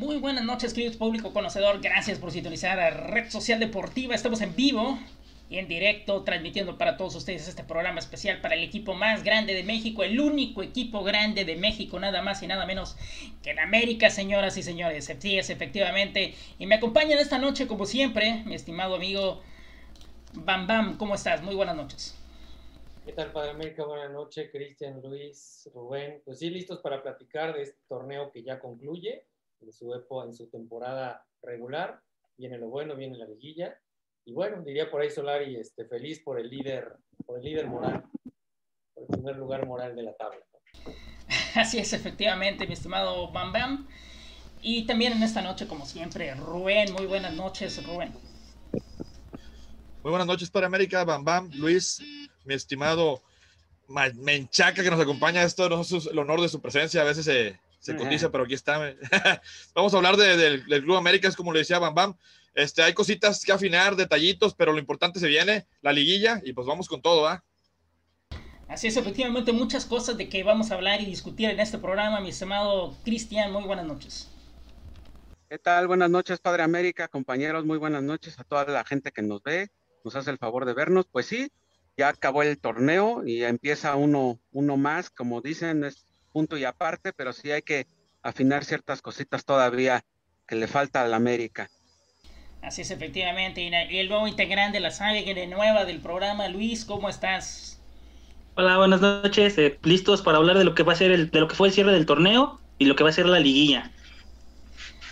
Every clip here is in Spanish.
Muy buenas noches, queridos público conocedor. Gracias por sintonizar a Red Social Deportiva. Estamos en vivo y en directo transmitiendo para todos ustedes este programa especial para el equipo más grande de México, el único equipo grande de México, nada más y nada menos que en América, señoras y señores. Sí, es efectivamente. Y me acompañan esta noche, como siempre, mi estimado amigo Bam Bam. ¿Cómo estás? Muy buenas noches. ¿Qué tal, Padre América? Buenas noches, Cristian, Luis, Rubén. Pues sí, listos para platicar de este torneo que ya concluye en su, en su temporada regular. Viene lo bueno, viene la liguilla. Y bueno, diría por ahí Solari, este, feliz por el líder, por el líder moral, por el primer lugar moral de la tabla. Así es, efectivamente, mi estimado Bam Bam. Y también en esta noche, como siempre, Rubén. Muy buenas noches, Rubén. Muy buenas noches para América, Bam Bam, Luis, mi estimado Menchaca que nos acompaña. Esto no es el honor de su presencia, a veces se, se cotiza, pero aquí está. Vamos a hablar del, Club América, es como le decía Bam Bam. Este, hay cositas que afinar, detallitos, pero lo importante se viene, la liguilla, y pues vamos con todo, ¿ah? Así es, efectivamente, muchas cosas de que vamos a hablar y discutir en este programa, mi estimado Cristian, muy buenas noches. ¿Qué tal? Buenas noches, Padre América, compañeros, muy buenas noches a toda la gente que nos ve, nos hace el favor de vernos. Pues sí, ya acabó el torneo y empieza uno, uno más, como dicen, es punto y aparte, pero sí hay que afinar ciertas cositas todavía que le falta al América. Así es, efectivamente. Y el nuevo integrante de la sangre nueva del programa, Luis, ¿cómo estás? Hola, buenas noches. Eh, listos para hablar de lo que va a ser el, de lo que fue el cierre del torneo y lo que va a ser la liguilla.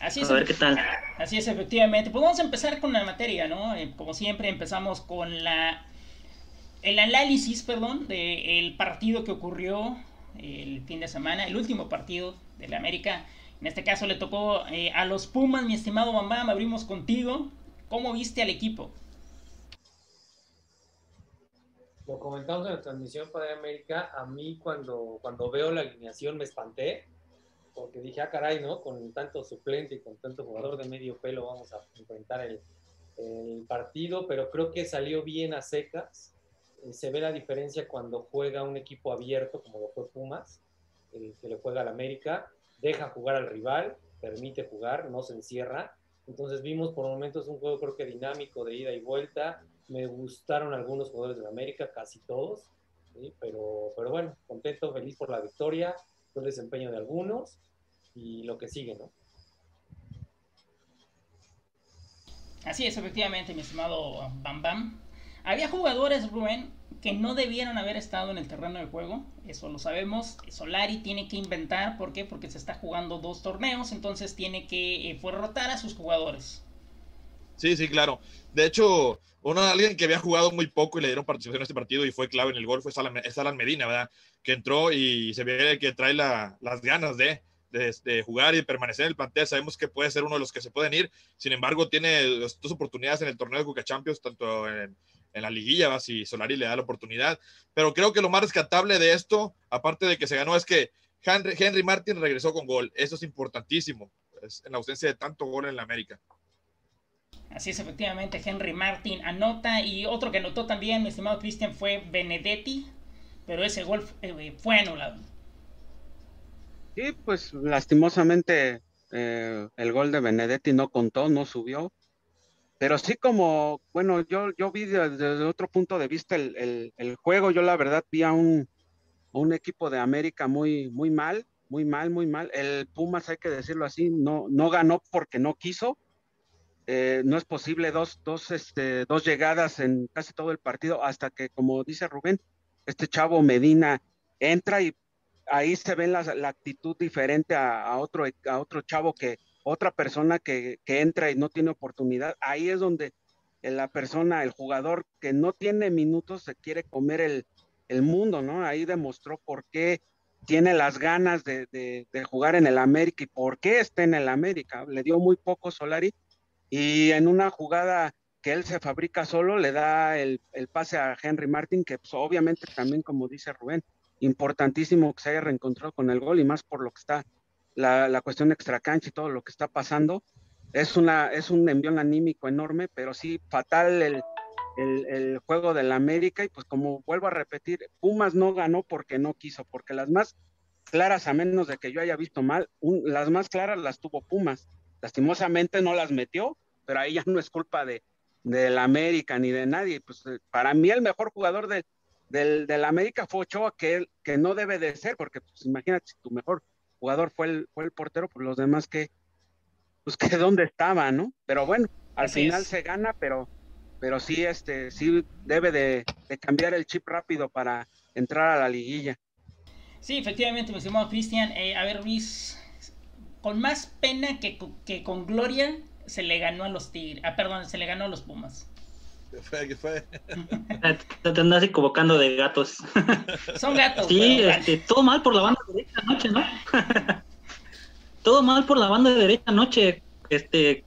Así es. A ver qué tal. Así es, efectivamente. Pues vamos a empezar con la materia, ¿no? Eh, como siempre, empezamos con la el análisis, perdón, del partido que ocurrió el fin de semana, el último partido de la América. En este caso le tocó eh, a los Pumas, mi estimado mamá, abrimos contigo. ¿Cómo viste al equipo? Lo comentamos en la transmisión para América. A mí cuando, cuando veo la alineación me espanté, porque dije, ah, caray, ¿no? Con tanto suplente y con tanto jugador de medio pelo vamos a enfrentar el, el partido, pero creo que salió bien a secas se ve la diferencia cuando juega un equipo abierto, como lo fue Pumas, el que le juega al América, deja jugar al rival, permite jugar, no se encierra. Entonces vimos por momentos un juego creo que dinámico de ida y vuelta. Me gustaron algunos jugadores de América, casi todos, pero, pero bueno, contento, feliz por la victoria, el desempeño de algunos y lo que sigue, ¿no? Así es, efectivamente, mi estimado Bam Bam. Había jugadores, Rubén, que no debieron haber estado en el terreno de juego, eso lo sabemos. Solari tiene que inventar, ¿por qué? Porque se está jugando dos torneos, entonces tiene que eh, rotar a sus jugadores. Sí, sí, claro. De hecho, uno, alguien que había jugado muy poco y le dieron participación en este partido y fue clave en el gol fue Salan, Medina, ¿verdad? Que entró y se ve que trae las ganas de, de, jugar y permanecer en el plantel. Sabemos que puede ser uno de los que se pueden ir. Sin embargo, tiene dos oportunidades en el torneo de Cuca Champions, tanto en, en la liguilla, va si Solari le da la oportunidad. Pero creo que lo más rescatable de esto, aparte de que se ganó, es que Henry, Henry Martin regresó con gol. Eso es importantísimo, en la ausencia de tanto gol en la América. Así es, efectivamente, Henry Martin anota y otro que anotó también, mi estimado Cristian, fue Benedetti, pero ese gol eh, fue anulado. Sí, pues lastimosamente eh, el gol de Benedetti no contó, no subió. Pero sí como, bueno, yo, yo vi desde, otro punto de vista el, juego, yo la verdad vi a un, un, equipo de América muy, muy mal, muy mal, muy mal. El Pumas, hay que decirlo así, no, no ganó porque no quiso. Eh, no es posible dos, dos, este, dos llegadas en casi todo el partido hasta que, como dice Rubén, este chavo Medina entra y ahí se ve la, la actitud diferente a, a, otro, a otro chavo que, otra persona que, entra y no tiene oportunidad, ahí es donde la persona, el jugador que no tiene minutos se quiere comer el, mundo, ¿no? Ahí demostró por qué tiene las ganas de, jugar en el América y por qué está en el América. Le dio muy poco Solari y en una jugada que él se fabrica solo, le da el, pase a Henry Martin, que pues, obviamente también, como dice Rubén, importantísimo que se haya reencontrado con el gol y más por lo que está la, la cuestión extracancha y todo lo que está pasando. Es, una, es un envión anímico enorme, pero sí fatal el, el, juego del América y pues como vuelvo a repetir, Pumas no ganó porque no quiso, porque las más claras, a menos de que yo haya visto mal, las más claras las tuvo Pumas. lastimosamente no las metió, pero ahí ya no es culpa de, del América ni de nadie. Pues eh, para mí el mejor jugador de, del, del América fue Ochoa, que, que no debe de ser, porque pues, imagínate, si tu mejor jugador fue el, fue el portero, pues los demás que, pues que dónde estaban, ¿no? Pero bueno, al Así final es. se gana, pero, pero sí, este, sí debe de, de cambiar el chip rápido para entrar a la liguilla. Sí, efectivamente, mi estimado Cristian. Eh, a ver, Luis, con más pena que, que con gloria se le ganó a los Tigres. Ah, perdón, se le ganó a los Pumas. ¿Qué fue? ¿Qué fue? Te, te andas equivocando de gatos. Son gatos. Sí, este, todo mal por la banda derecha anoche, ¿no? todo mal por la banda derecha anoche. Este,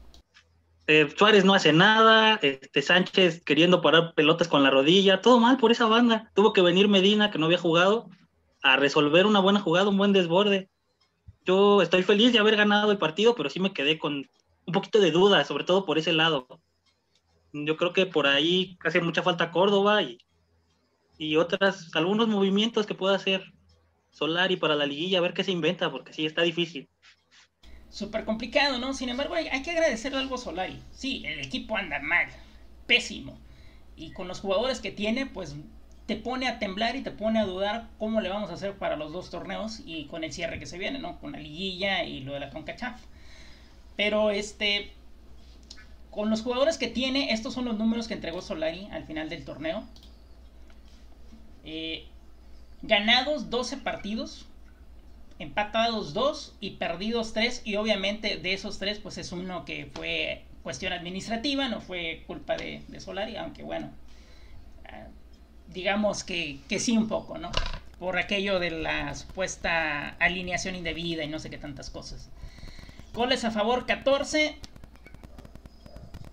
eh, Suárez no hace nada, este, Sánchez queriendo parar pelotas con la rodilla, todo mal por esa banda. Tuvo que venir Medina, que no había jugado, a resolver una buena jugada, un buen desborde. Yo estoy feliz de haber ganado el partido, pero sí me quedé con un poquito de duda, sobre todo por ese lado. Yo creo que por ahí hace mucha falta Córdoba y, y otras, algunos movimientos que pueda hacer Solari para la liguilla, a ver qué se inventa, porque sí está difícil. Súper complicado, ¿no? Sin embargo, hay, hay que agradecerle algo a Solari. Sí, el equipo anda mal, pésimo. Y con los jugadores que tiene, pues te pone a temblar y te pone a dudar cómo le vamos a hacer para los dos torneos y con el cierre que se viene, ¿no? Con la liguilla y lo de la CONCACHAF. Pero este, con los jugadores que tiene, estos son los números que entregó Solari al final del torneo. Eh, ganados 12 partidos, empatados 2 y perdidos 3 y obviamente de esos 3 pues es uno que fue cuestión administrativa, no fue culpa de, Solari, aunque bueno, ah, digamos que, que sí un poco, ¿no? Por aquello de la supuesta alineación indebida y no sé qué tantas cosas. Goles a favor 14,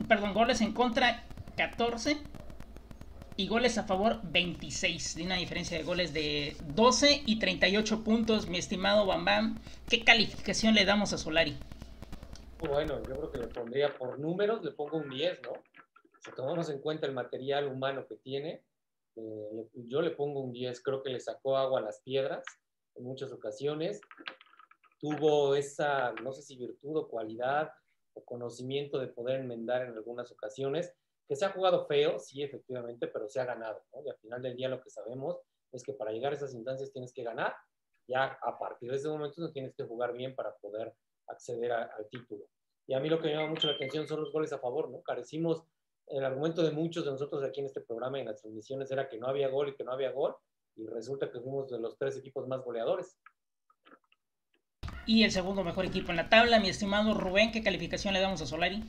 perdón, goles en contra 14 y goles a favor 26, de una diferencia de goles de 12 y 38 puntos, mi estimado Bam Bam. ¿Qué calificación le damos a Solari? Bueno, yo creo que le pondría por números, le pongo un 10, ¿no? Si tomamos en cuenta el material humano que tiene, eh, yo le pongo un 10. Creo que le sacó agua a las piedras en muchas ocasiones. Tuvo esa, no sé si virtud o cualidad o conocimiento de poder enmendar en algunas ocasiones. Que se ha jugado feo, sí, efectivamente, pero se ha ganado, ¿no? Y al final del día lo que sabemos es que para llegar a esas instancias tienes que ganar. Ya a partir de ese momento no tienes que jugar bien para poder acceder a- al título. Y a mí lo que me llama mucho la atención son los goles a favor, ¿no? Carecimos, el argumento de muchos de nosotros aquí en este programa y en las transmisiones era que no había gol y que no había gol, y resulta que fuimos de los tres equipos más goleadores. Y el segundo mejor equipo en la tabla, mi estimado Rubén, ¿qué calificación le damos a Solari?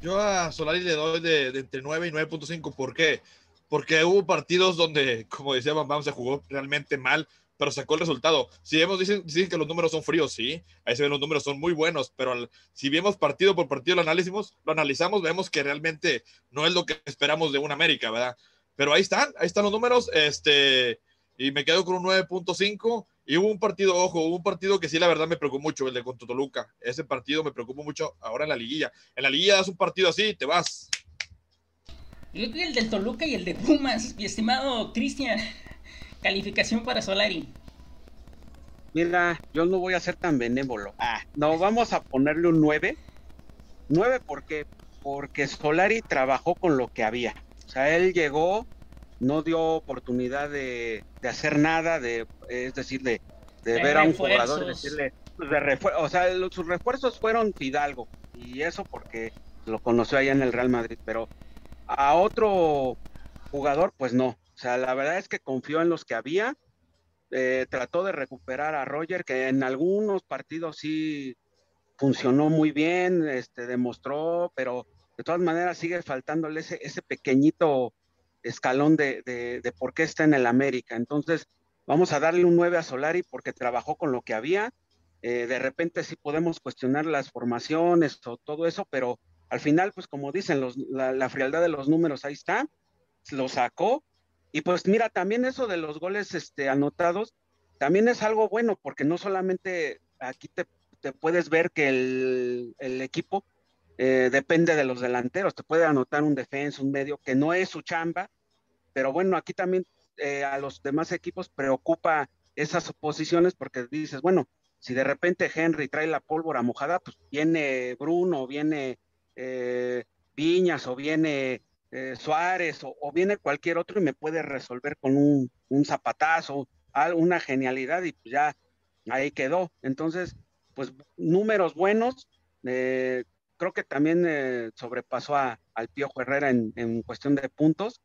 Yo a Solari le doy de, de entre 9 y 9.5. ¿Por qué? Porque hubo partidos donde, como decía Bam Bam, se jugó realmente mal, pero sacó el resultado. Si vemos, dicen, dicen que los números son fríos, sí, ahí se ven los números, son muy buenos, pero al- si vemos partido por partido, lo analizamos, lo analizamos, vemos que realmente no es lo que esperamos de un América, ¿verdad? Pero ahí están, ahí están los números, este, y me quedo con un 9.5. Y hubo un partido, ojo, hubo un partido que sí, la verdad me preocupó mucho, el de contra Toluca. Ese partido me preocupó mucho ahora en la liguilla. En la liguilla das un partido así, te vas. Yo creo que el del Toluca y el de Pumas, mi estimado Cristian, calificación para Solari. Mira, yo no voy a ser tan benévolo. Ah, no, vamos a ponerle un 9. 9 porque porque Solari trabajó con lo que había. O sea, él llegó, no dio oportunidad de, de hacer nada, de, es decir, de, de De ver a un refuerzos. jugador y decirle, pues, de refuer- o sea, sus refuerzos fueron Fidalgo, y eso porque lo conoció allá en el Real Madrid, pero a otro jugador, pues no. O sea, la verdad es que confió en los que había, eh, trató de recuperar a Roger, que en algunos partidos sí funcionó muy bien, este, demostró, pero de todas maneras sigue faltándole ese, ese pequeñito escalón de, de, por qué está en el América. Entonces, vamos a darle un 9 a Solari porque trabajó con lo que había. Eh, de repente sí podemos cuestionar las formaciones o todo eso, pero al final, pues como dicen, los, la, la frialdad de los números ahí está, lo sacó. Y pues mira, también eso de los goles este, anotados, también es algo bueno, porque no solamente aquí te, te puedes ver que el, el equipo eh, depende de los delanteros, te puede anotar un defensa, un medio, que no es su chamba, pero bueno, aquí también eh, a los demás equipos preocupa esas posiciones porque dices, bueno, si de repente Henry trae la pólvora mojada, pues viene Bruno, viene eh, Viñas o viene eh, Suárez o, viene cualquier otro y me puede resolver con un, un zapatazo, una genialidad y pues ya ahí quedó. Entonces, pues números buenos. Eh, creo que también sobrepasó a, al Piojo Herrera en, en, cuestión de puntos.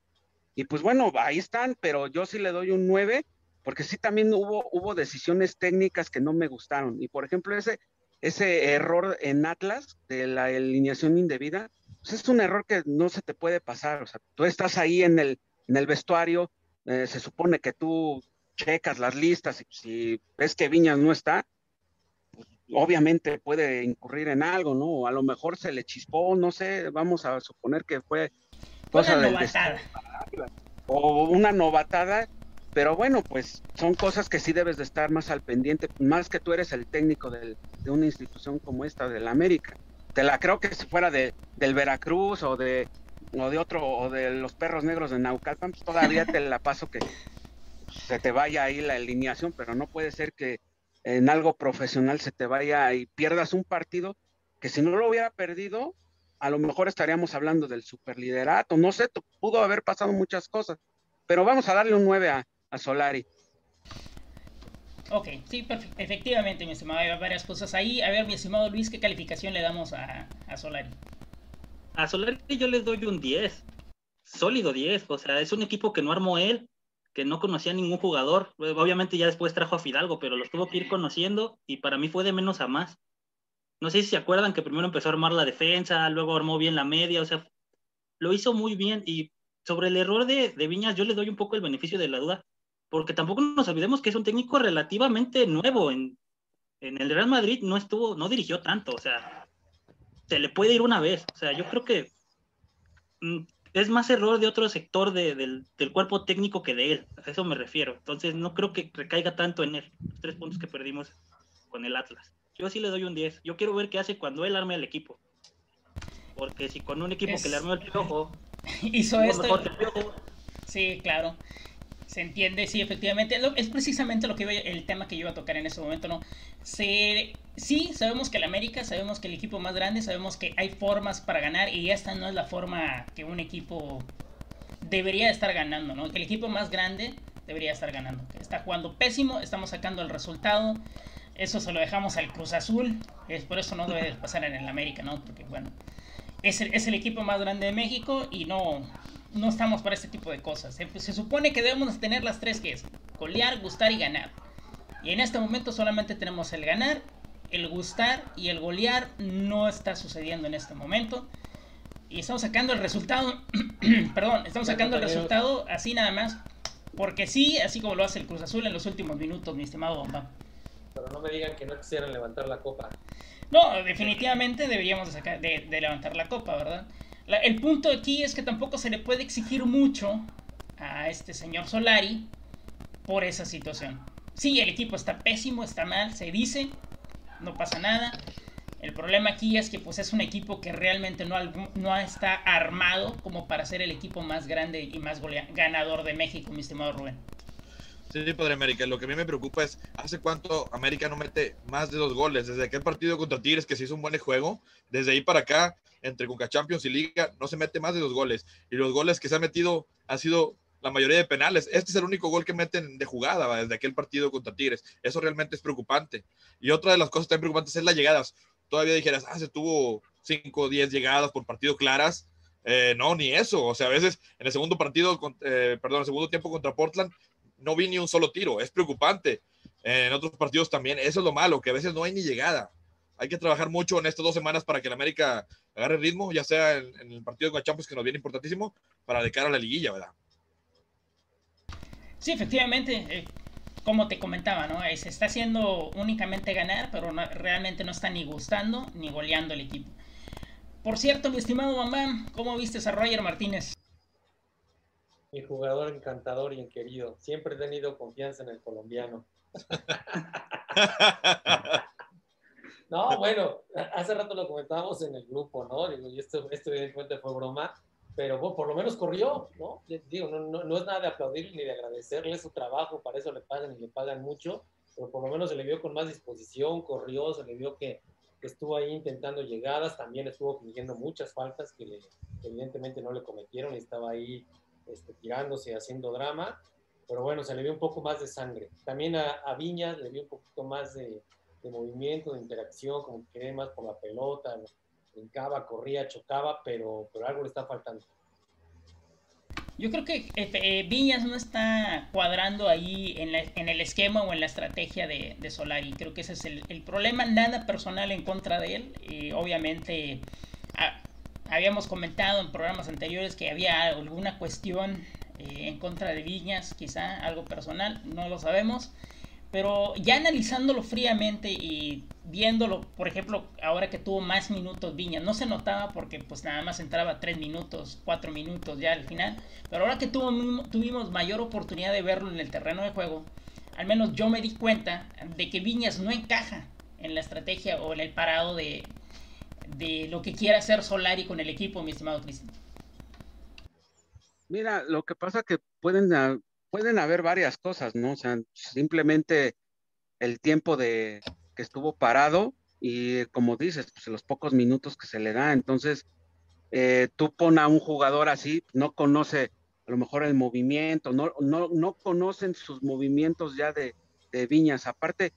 Y pues bueno, ahí están, pero yo sí le doy un 9 porque sí también hubo, hubo decisiones técnicas que no me gustaron. Y por ejemplo, ese, ese error en Atlas de la alineación indebida, pues es un error que no se te puede pasar. O sea, tú estás ahí en el, en el vestuario, eh, se supone que tú checas las listas y si ves que Viñas no está, obviamente puede incurrir en algo, ¿no? A lo mejor se le chispó, no sé, vamos a suponer que fue cosa una novatada. o una novatada pero bueno, pues son cosas que sí debes de estar más al pendiente, más que tú eres el técnico de una institución como esta, de la América. Te la creo que si fuera de, del Veracruz o de, o de otro, o de los perros negros de Naucalpan, pues todavía te la paso que se te vaya ahí la alineación, pero no puede ser que en algo profesional se te vaya y pierdas un partido que si no lo hubiera perdido, a lo mejor estaríamos hablando del superliderato, no sé, pudo haber pasado muchas cosas, pero vamos a darle un 9 a, a Solari. Ok, sí, efectivamente, mi estimado, hay varias cosas ahí. A ver, mi estimado Luis, ¿qué calificación le damos a, a Solari? A Solari yo les doy un 10, sólido 10, o sea, es un equipo que no armó él, que no conocía a ningún jugador. Obviamente ya después trajo a Fidalgo, pero los tuvo que ir conociendo y para mí fue de menos a más. No sé si se acuerdan que primero empezó a armar la defensa, luego armó bien la media, o sea, lo hizo muy bien y sobre el error de, de Viñas yo le doy un poco el beneficio de la duda porque tampoco nos olvidemos que es un técnico relativamente nuevo. En, en el Real Madrid no estuvo, no dirigió tanto, o sea, se le puede ir una vez. O sea, yo creo que mm, es más error de otro sector del, del, cuerpo técnico que de él, a eso me refiero. Entonces, no creo que recaiga tanto en él, los tres puntos que perdimos con el Atlas. Yo sí le doy un 10. Yo quiero ver qué hace cuando él arme al equipo. Porque si con un equipo que le armó el piojo, hizo esto. Sí, claro se entiende, sí, efectivamente. Es precisamente lo que el tema que yo iba a tocar en ese momento, ¿no? Se, sí, sabemos que el América, sabemos que el equipo más grande, sabemos que hay formas para ganar y esta no es la forma que un equipo debería estar ganando, ¿no? Que el equipo más grande debería estar ganando. está jugando pésimo, estamos sacando el resultado. Eso se lo dejamos al Cruz Azul. Es por eso no debe pasar en el América, ¿no? Porque, bueno, es es el equipo más grande de México y no, no estamos para este tipo de cosas. Se, supone que debemos tener las tres que es golear, gustar y ganar. Y en este momento solamente tenemos el ganar, el gustar y el golear no está sucediendo en este momento. Y estamos sacando el resultado, perdón, estamos sacando el resultado así nada más. Porque sí, así como lo hace el Cruz Azul en los últimos minutos, mi estimado Bomba. Pero no me digan que no quisieran levantar la copa. No, definitivamente deberíamos de levantar la copa, ¿verdad? El punto aquí es que tampoco se le puede exigir mucho a este señor Solari por esa situación. Sí, el equipo está pésimo, está mal, se dice, no pasa nada. El problema aquí es que pues es un equipo que realmente no, no está armado como para ser el equipo más grande y más ganador de México, mi estimado Rubén. Sí, Padre América, lo que a mí me preocupa es, ¿hace cuánto América no mete más de dos goles? Desde aquel partido contra Tigres que se hizo un buen juego, desde ahí para acá entre Conca Champions y Liga, no se mete más de dos goles. Y los goles que se han metido han sido la mayoría de penales. Este es el único gol que meten de jugada desde aquel partido contra Tigres. Eso realmente es preocupante. Y otra de las cosas también preocupantes es las llegadas. Todavía dijeras, ah, se tuvo 5 o 10 llegadas por partido claras. Eh, no, ni eso. O sea, a veces en el segundo partido, eh, perdón, el segundo tiempo contra Portland, no vi ni un solo tiro. Es preocupante. en otros partidos también, eso es lo malo, que a veces no hay ni llegada hay que trabajar mucho en estas dos semanas para que el América agarre ritmo, ya sea en, el partido de Champions, que nos viene importantísimo, para de cara a la liguilla, ¿verdad? Sí, efectivamente. Eh, como te comentaba, ¿no? Eh, se está haciendo únicamente ganar, pero realmente no está ni gustando ni goleando el equipo. Por cierto, mi estimado mamá, ¿cómo viste a Roger Martínez? Mi jugador encantador y querido. Siempre he tenido confianza en el colombiano. No, bueno, hace rato lo comentábamos en el grupo, ¿no? Y esto, esto evidentemente fue broma, pero por lo menos corrió, ¿no? Digo, no, no, es nada de aplaudir ni de agradecerle su trabajo, para eso le pagan y le pagan mucho, pero por lo menos se le vio con más disposición, corrió, se le vio que, estuvo ahí intentando llegadas, también estuvo fingiendo muchas faltas que, evidentemente no le cometieron y estaba ahí este, tirándose, haciendo drama, pero bueno, se le vio un poco más de sangre. También a, a Viñas le vio un poquito más de, de movimiento, de interacción, como que quería más por la pelota, brincaba, corría, chocaba, pero, pero algo le está faltando. Yo creo que eh, eh, Viñas no está cuadrando ahí en, en, el esquema o en la estrategia de, de Solari. Creo que ese es el, el, problema. Nada personal en contra de él. Y obviamente habíamos comentado en programas anteriores que había alguna cuestión eh, en contra de Viñas, quizá algo personal, no lo sabemos. Pero ya analizándolo fríamente y viéndolo, por ejemplo, ahora que tuvo más minutos Viña, no se notaba porque pues nada más entraba 3 minutos, 4 minutos ya al final, pero ahora que tuvo, tuvimos mayor oportunidad de verlo en el terreno de juego, al menos yo me di cuenta de que Viñas no encaja en la estrategia o en el parado de, de lo que quiere hacer Solari con el equipo, mi estimado Cristian. Mira, lo que pasa que pueden pueden haber varias cosas, ¿no? O sea, simplemente el tiempo de que estuvo parado y como dices, pues los pocos minutos que se le da, entonces eh, tú pon a un jugador así, no conoce a lo mejor el movimiento, no, no, no conocen sus movimientos ya de, Viñas. Aparte,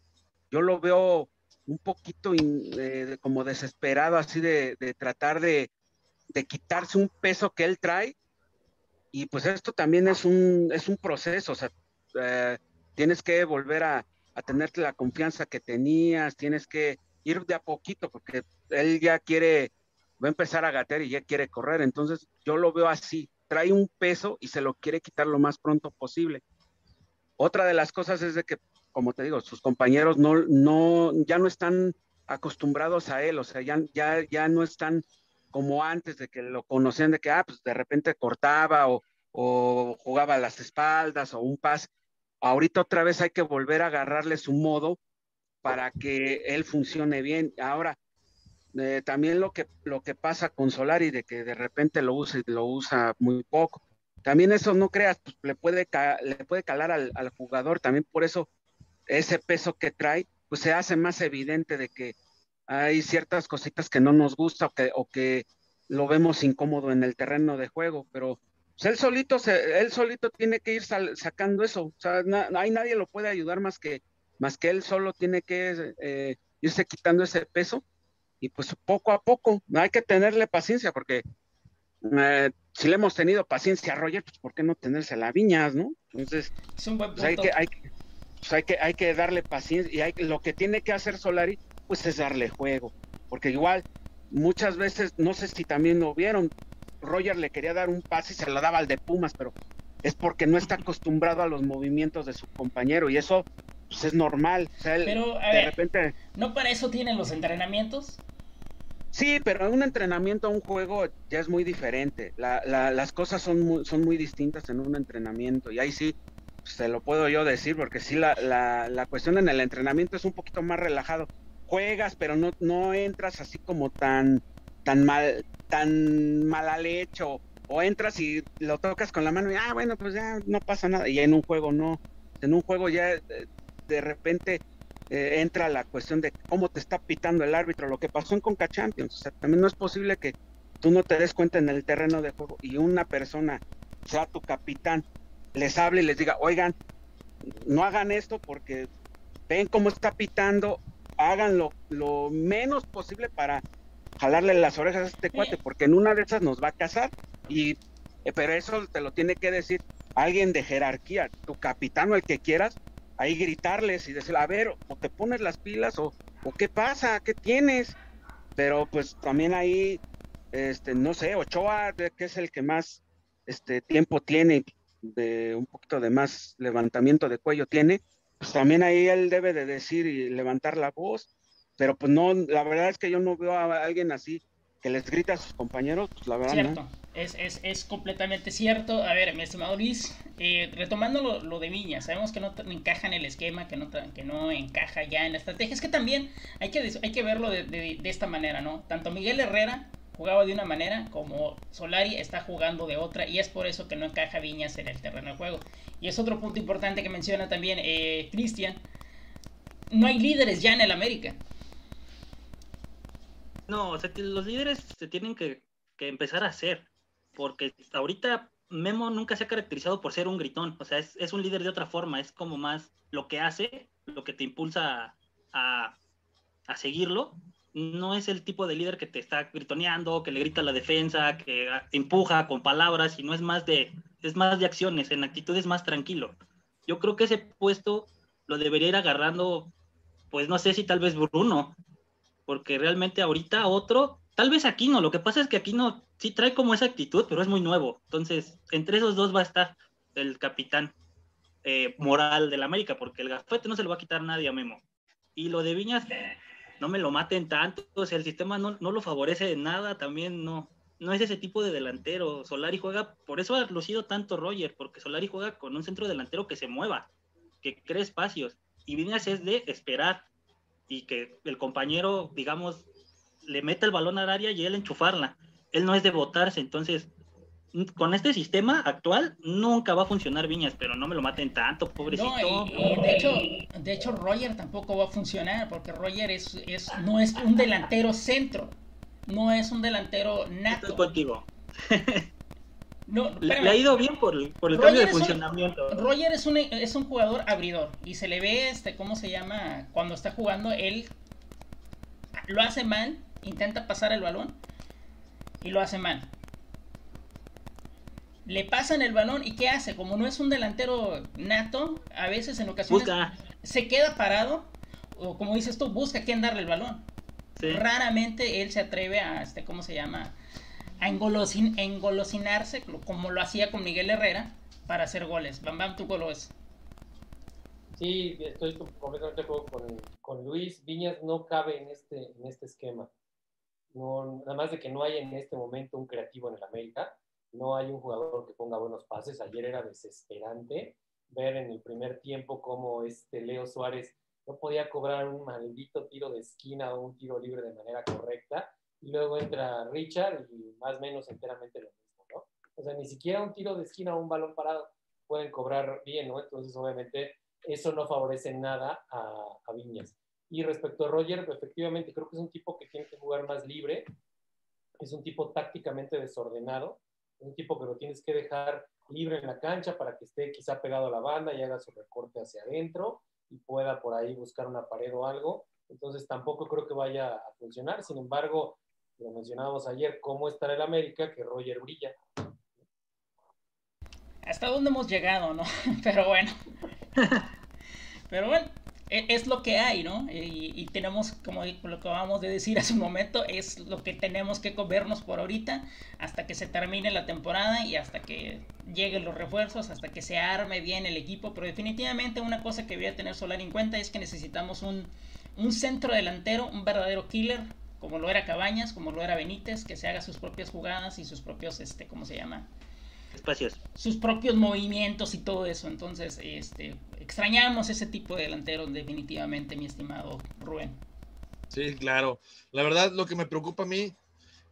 yo lo veo un poquito eh, como desesperado así de, de tratar de, de, quitarse un peso que él trae y pues esto también es un, es un proceso, o sea, eh, tienes que volver a, a tenerte la confianza que tenías, tienes que ir de a poquito, porque él ya quiere, va a empezar a gatear y ya quiere correr, entonces yo lo veo así, trae un peso y se lo quiere quitar lo más pronto posible. Otra de las cosas es de que, como te digo, sus compañeros no, no, ya no están acostumbrados a él, o sea, ya, ya, ya no están como antes de que lo conocían, de que, ah, pues de repente cortaba o, jugaba a las espaldas o un pas. Ahorita otra vez hay que volver a agarrarle su modo para que él funcione bien. Ahora, eh, también lo que, lo que pasa con Solari, de que de repente lo usa lo usa muy poco. También eso no creas, pues, le, puede le puede calar al, al, jugador, también por eso ese peso que trae, pues se hace más evidente de que hay ciertas cositas que no nos gusta o que, o que lo vemos incómodo en el terreno de juego, pero pues, él solito se, él solito tiene que ir sacando eso, o sea, no hay nadie lo puede ayudar más que más que él solo tiene que eh, irse quitando ese peso y pues poco a poco, hay que tenerle paciencia porque eh, si le hemos tenido paciencia a Roger, pues por qué no tenerse la viñas, ¿no? Entonces, pues, hay que, hay, pues, hay que hay que darle paciencia y hay, lo que tiene que hacer Solari pues es darle juego. Porque igual, muchas veces, no sé si también lo vieron, Roger le quería dar un pase y se lo daba al de Pumas, pero es porque no está acostumbrado a los movimientos de su compañero y eso pues, es normal. pero, de repente... ¿no para eso tienen los entrenamientos? Sí, pero un entrenamiento a un juego ya es muy diferente. las cosas son muy, son muy distintas en un entrenamiento y ahí sí se lo puedo yo decir porque sí la, la cuestión en el entrenamiento es un poquito más relajado juegas, pero no, no entras así como tan, tan mal, tan mal hecho, o entras y lo tocas con la mano y, ah, bueno, pues ya no pasa nada, y en un juego no, en un juego ya de, repente eh, entra la cuestión de cómo te está pitando el árbitro, lo que pasó en Conca Champions, o sea, también no es posible que tú no te des cuenta en el terreno de juego y una persona, sea tu capitán, les hable y les diga, oigan, no hagan esto porque ven cómo está pitando hagan lo, menos posible para jalarle las orejas a este cuate, porque en una de esas nos va a casar, y, eh, pero eso te lo tiene que decir alguien de jerarquía, tu capitán o el que quieras, ahí gritarles y decir, a ver, o te pones las pilas o, o qué pasa, qué tienes, pero pues también ahí, este, no sé, Ochoa, que es el que más este tiempo tiene, de un poquito de más levantamiento de cuello tiene, pues también ahí él debe de decir y levantar la voz, pero pues no, la verdad es que yo no veo a alguien así que les grita a sus compañeros, pues la verdad Cierto, es, es, es, completamente cierto. A ver, mi estimado Luis, eh, retomando lo, lo, de Viña, sabemos que no encaja en el esquema, que no, que no encaja ya en la estrategia, es que también hay que, hay que verlo de, de, de esta manera, ¿no? Tanto Miguel Herrera jugaba de una manera como Solari está jugando de otra y es por eso que no encaja Viñas en el terreno de juego. Y es otro punto importante que menciona también eh, Cristian, no hay líderes ya en el América. No, los líderes se tienen que, empezar a hacer, porque ahorita Memo nunca se ha caracterizado por ser un gritón, o sea, es, un líder de otra forma, es como más lo que hace, lo que te impulsa a, a seguirlo, no es el tipo de líder que te está gritoneando, que le grita la defensa, que empuja con palabras, y no es más de, es más de acciones, en actitudes más tranquilo. Yo creo que ese puesto lo debería ir agarrando, pues no sé si tal vez Bruno, porque realmente ahorita otro, tal vez Aquino, lo que pasa es que Aquino sí trae como esa actitud, pero es muy nuevo. Entonces, entre esos dos va a estar el capitán eh, moral del América, porque el gafete no se lo va a quitar nadie a Memo. Y lo de Viñas, no me lo maten tanto, o sea, el sistema no, no lo favorece de nada, también no, no es ese tipo de delantero. Solari juega, por eso ha lucido tanto Roger, porque Solari juega con un centro delantero que se mueva, que cree espacios. Y Viñas es de esperar y que el compañero, digamos, le meta el balón al área y él enchufarla. Él no es de botarse, entonces con este sistema actual nunca va a funcionar Viñas, pero no me lo maten tanto, pobrecito. No, de hecho, de hecho Roger tampoco va a funcionar porque Roger es, es no es un delantero centro, no es un delantero nato. Estoy contigo. No, le, ha ido bien por, el cambio de funcionamiento. Roger es un, es un jugador abridor y se le ve, este, ¿cómo se llama? Cuando está jugando, él lo hace mal, intenta pasar el balón y lo hace mal. Le pasan el balón y ¿qué hace? Como no es un delantero nato, a veces en ocasiones se queda parado o como dices tú, busca quién darle el balón. Raramente él se atreve a, este, ¿cómo se llama? A engolosinarse, como lo hacía con Miguel Herrera, para hacer goles. Bam Bam, ¿tú es? Sí, estoy completamente de acuerdo con, con, Luis. Viñas no cabe en este, en este esquema. No, nada más de que no hay en este momento un creativo en el América, no hay un jugador que ponga buenos pases. Ayer era desesperante ver en el primer tiempo cómo este Leo Suárez no podía cobrar un maldito tiro de esquina o un tiro libre de manera correcta y luego entra Richard y más o menos enteramente lo mismo, ¿no? O sea, ni siquiera un tiro de esquina o un balón parado pueden cobrar bien, ¿no? Entonces, obviamente, eso no favorece nada a, a Viñas. Y respecto a Roger, efectivamente, creo que es un tipo que tiene que jugar más libre, es un tipo tácticamente desordenado, es un tipo que lo tienes que dejar libre en la cancha para que esté quizá pegado a la banda y haga su recorte hacia adentro y pueda por ahí buscar una pared o algo. Entonces tampoco creo que vaya a funcionar. Sin embargo, lo mencionábamos ayer, cómo estará el América, que Roger brilla. Hasta dónde hemos llegado, ¿no? Pero bueno. Pero bueno, e, es lo que hay, ¿no? Y, tenemos, como lo acabamos de decir hace un momento, es lo que tenemos que comernos por ahorita hasta que se termine la temporada y hasta que lleguen los refuerzos, hasta que se arme bien el equipo. Pero definitivamente una cosa que voy a tener Solar en cuenta es que necesitamos un, un centro delantero, un verdadero killer, como lo era Cabañas, como lo era Benítez, que se haga sus propias jugadas y sus propios, este, ¿cómo se llama? Espacios. Sus propios movimientos y todo eso. Entonces, este, extrañamos ese tipo de delanteros definitivamente, mi estimado Rubén. Sí, claro. La verdad, lo que me preocupa a mí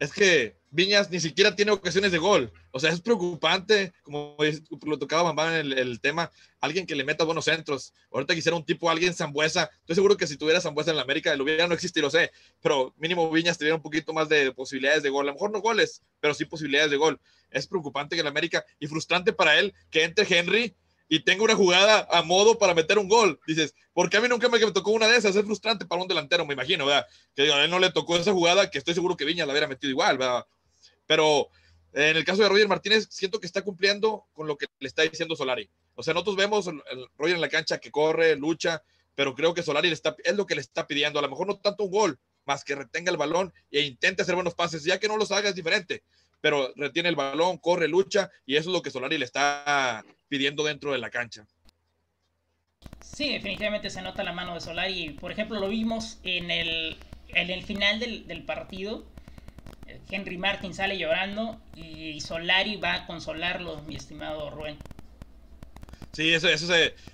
es que Viñas ni siquiera tiene ocasiones de gol. O sea, es preocupante, como lo tocaba Bambán en el, tema, alguien que le meta buenos centros. Ahorita quisiera un tipo, alguien Zambuesa. Estoy seguro que si tuviera Zambuesa en la América, el hubiera no existe y lo sé, pero mínimo Viñas tendría un poquito más de posibilidades de gol. A lo mejor no goles, pero sí posibilidades de gol. Es preocupante que la América y frustrante para él que entre Henry y tenga una jugada a modo para meter un gol. Dices, porque a mí nunca me tocó una de esas, es frustrante para un delantero, me imagino, ¿verdad? Que a él no le tocó esa jugada, que estoy seguro que Viña la hubiera metido igual, ¿verdad? Pero en el caso de Roger Martínez, siento que está cumpliendo con lo que le está diciendo Solari. O sea, nosotros vemos Roger en la cancha que corre, lucha, pero creo que Solari le está, es lo que le está pidiendo. A lo mejor no tanto un gol, más que retenga el balón e intente hacer buenos pases, ya que no los haga es diferente pero retiene el balón, corre, lucha, y eso es lo que Solari le está pidiendo dentro de la cancha. Sí, definitivamente se nota la mano de Solari. Por ejemplo, lo vimos en el, en el final del, partido. Henry Martin sale llorando y Solari va a consolarlo, mi estimado Rubén. Sí, eso, eso,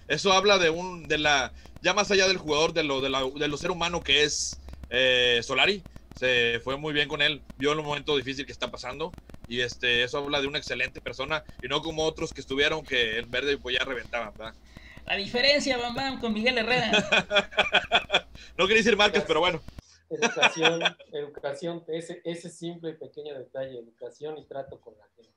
eso habla de un, de la, ya más allá del jugador, de lo, de, de lo ser humano que es eh, Solari, se fue muy bien con él, vio el momento difícil que está pasando y este, eso habla de una excelente persona y no como otros que estuvieron que en verde pues ya reventaban, La diferencia, Bam Bam, con Miguel Herrera. no quería decir marcas, pero bueno. Educación, educación, ese, ese simple y pequeño detalle, educación y trato con la gente.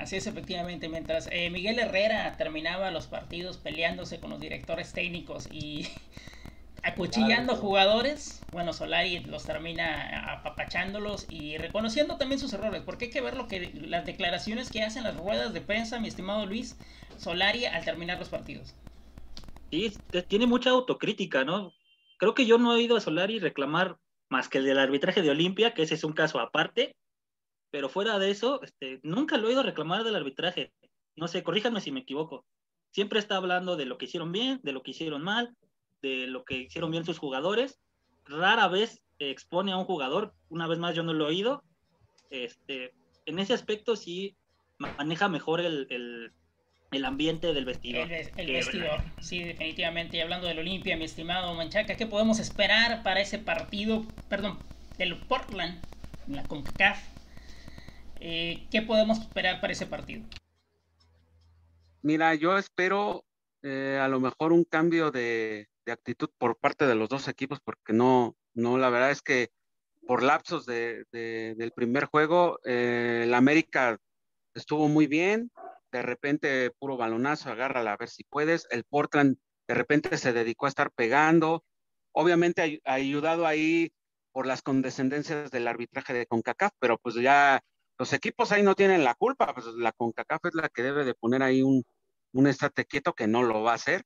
Así es, efectivamente. Mientras eh, Miguel Herrera terminaba los partidos peleándose con los directores técnicos y acuchillando jugadores, bueno, Solari los termina apapachándolos y reconociendo también sus errores, porque hay que ver lo que las declaraciones que hacen las ruedas de prensa, mi estimado Luis, Solari al terminar los partidos. Sí, tiene mucha autocrítica, ¿no? Creo que yo no he oído a Solari reclamar más que el del arbitraje de Olimpia, que ese es un caso aparte, pero fuera de eso, este, nunca lo he oído reclamar del arbitraje. No sé, corríjanme si me equivoco. Siempre está hablando de lo que hicieron bien, de lo que hicieron mal, de lo que hicieron bien sus jugadores. Rara vez expone a un jugador, una vez más yo no lo he oído. Este, en ese aspecto sí maneja mejor el, ambiente del vestidor. El, vestidor, sí, definitivamente. Y hablando del Olimpia, mi estimado Manchaca, ¿qué podemos esperar para ese partido, perdón, del Portland, la CONCACAF? Eh, ¿Qué podemos esperar para ese partido? Mira, yo espero eh, a lo mejor un cambio de, actitud por parte de los dos equipos, porque no, no, la verdad es que por lapsos de, del primer juego, eh, el América estuvo muy bien, de repente puro balonazo, agárrala a ver si puedes, el Portland de repente se dedicó a estar pegando, obviamente ha ayudado ahí por las condescendencias del arbitraje de CONCACAF, pero pues ya los equipos ahí no tienen la culpa, pues la CONCACAF es la que debe de poner ahí un, un estate quieto que no lo va a hacer.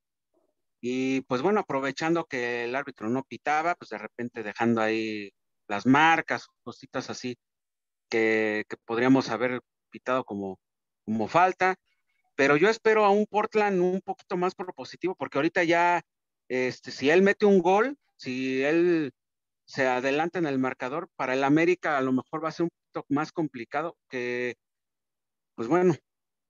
Y pues bueno, aprovechando que el árbitro no pitaba, pues de repente dejando ahí las marcas, cositas así que, podríamos haber pitado como, como falta. Pero yo espero a un Portland un poquito más propositivo, porque ahorita ya, este, si él mete un gol, si él se adelanta en el marcador, para el América a lo mejor va a ser un más complicado que, pues bueno,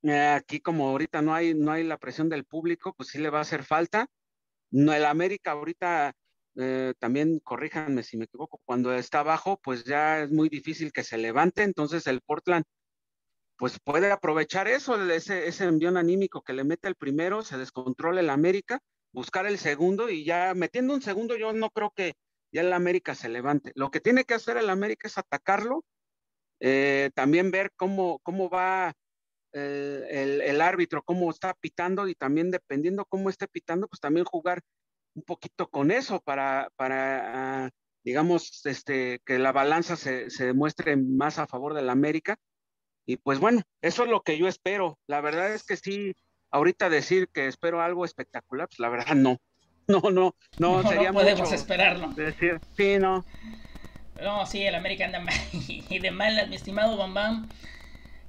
eh, aquí como ahorita no hay, no hay la presión del público, pues sí le va a hacer falta. No, el América ahorita, eh, también corríjanme si me equivoco, cuando está abajo, pues ya es muy difícil que se levante, entonces el Portland pues puede aprovechar eso, ese, ese envión anímico que le mete el primero, se descontrola el América, buscar el segundo y ya metiendo un segundo yo no creo que ya el América se levante. Lo que tiene que hacer el América es atacarlo eh, también ver cómo, cómo va eh, el, árbitro, cómo está pitando y también dependiendo cómo esté pitando, pues también jugar un poquito con eso para, para ah, digamos, este, que la balanza se, se demuestre más a favor de la América. Y pues bueno, eso es lo que yo espero. La verdad es que sí, ahorita decir que espero algo espectacular, pues la verdad no. No, no, no, sería no podemos esperarlo. Decir, sí, no. No, sí, el América anda mal. y de malas, mi estimado Bambam.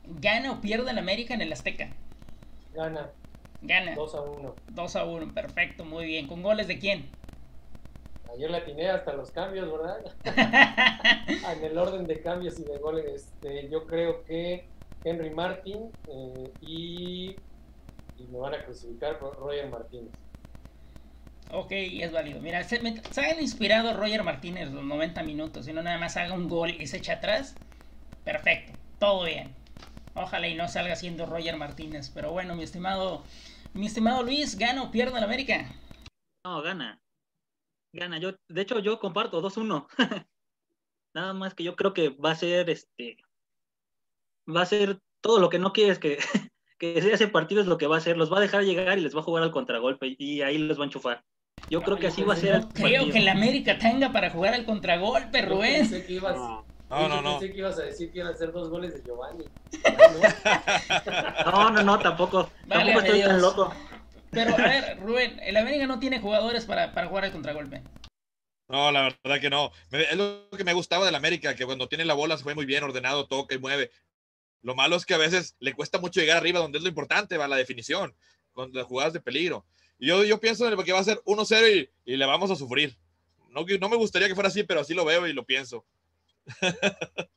¿Gana o pierde el América en el Azteca? Gana. Gana. 2 a 1. 2 a 1, perfecto, muy bien. ¿Con goles de quién? Ayer la atiné hasta los cambios, ¿verdad? en el orden de cambios y de goles, este, yo creo que Henry Martin eh, y, y me van a crucificar por Roger Martínez. Ok, es válido. Mira, se, me, ha inspirado Roger Martínez los 90 minutos y no nada más haga un gol y se echa atrás. Perfecto, todo bien. Ojalá y no salga siendo Roger Martínez. Pero bueno, mi estimado, mi estimado Luis, ¿gana o pierde el América? No, gana. Gana. Yo, de hecho, yo comparto 2-1. nada más que yo creo que va a ser este. Va a ser todo lo que no quieres que, que ese partido es lo que va a hacer. Los va a dejar llegar y les va a jugar al contragolpe y ahí los va a enchufar. Yo creo que así va a ser. No creo que el América tenga para jugar al contragolpe, Rubén. No, no, no. Pensé que ibas a decir que iban a ser dos goles de Giovanni. No, no, no, tampoco. tampoco estoy tan loco. Pero a ver, Rubén, el América no tiene jugadores para, para jugar al contragolpe. No, la verdad que no. Es lo que me gustaba del América, que cuando tiene la bola se fue muy bien ordenado, toca y mueve. Lo malo es que a veces le cuesta mucho llegar arriba, donde es lo importante, va la definición, con las jugadas de peligro. Yo, yo pienso que va a ser 1-0 y, le vamos a sufrir. No, no me gustaría que fuera así, pero así lo veo y lo pienso.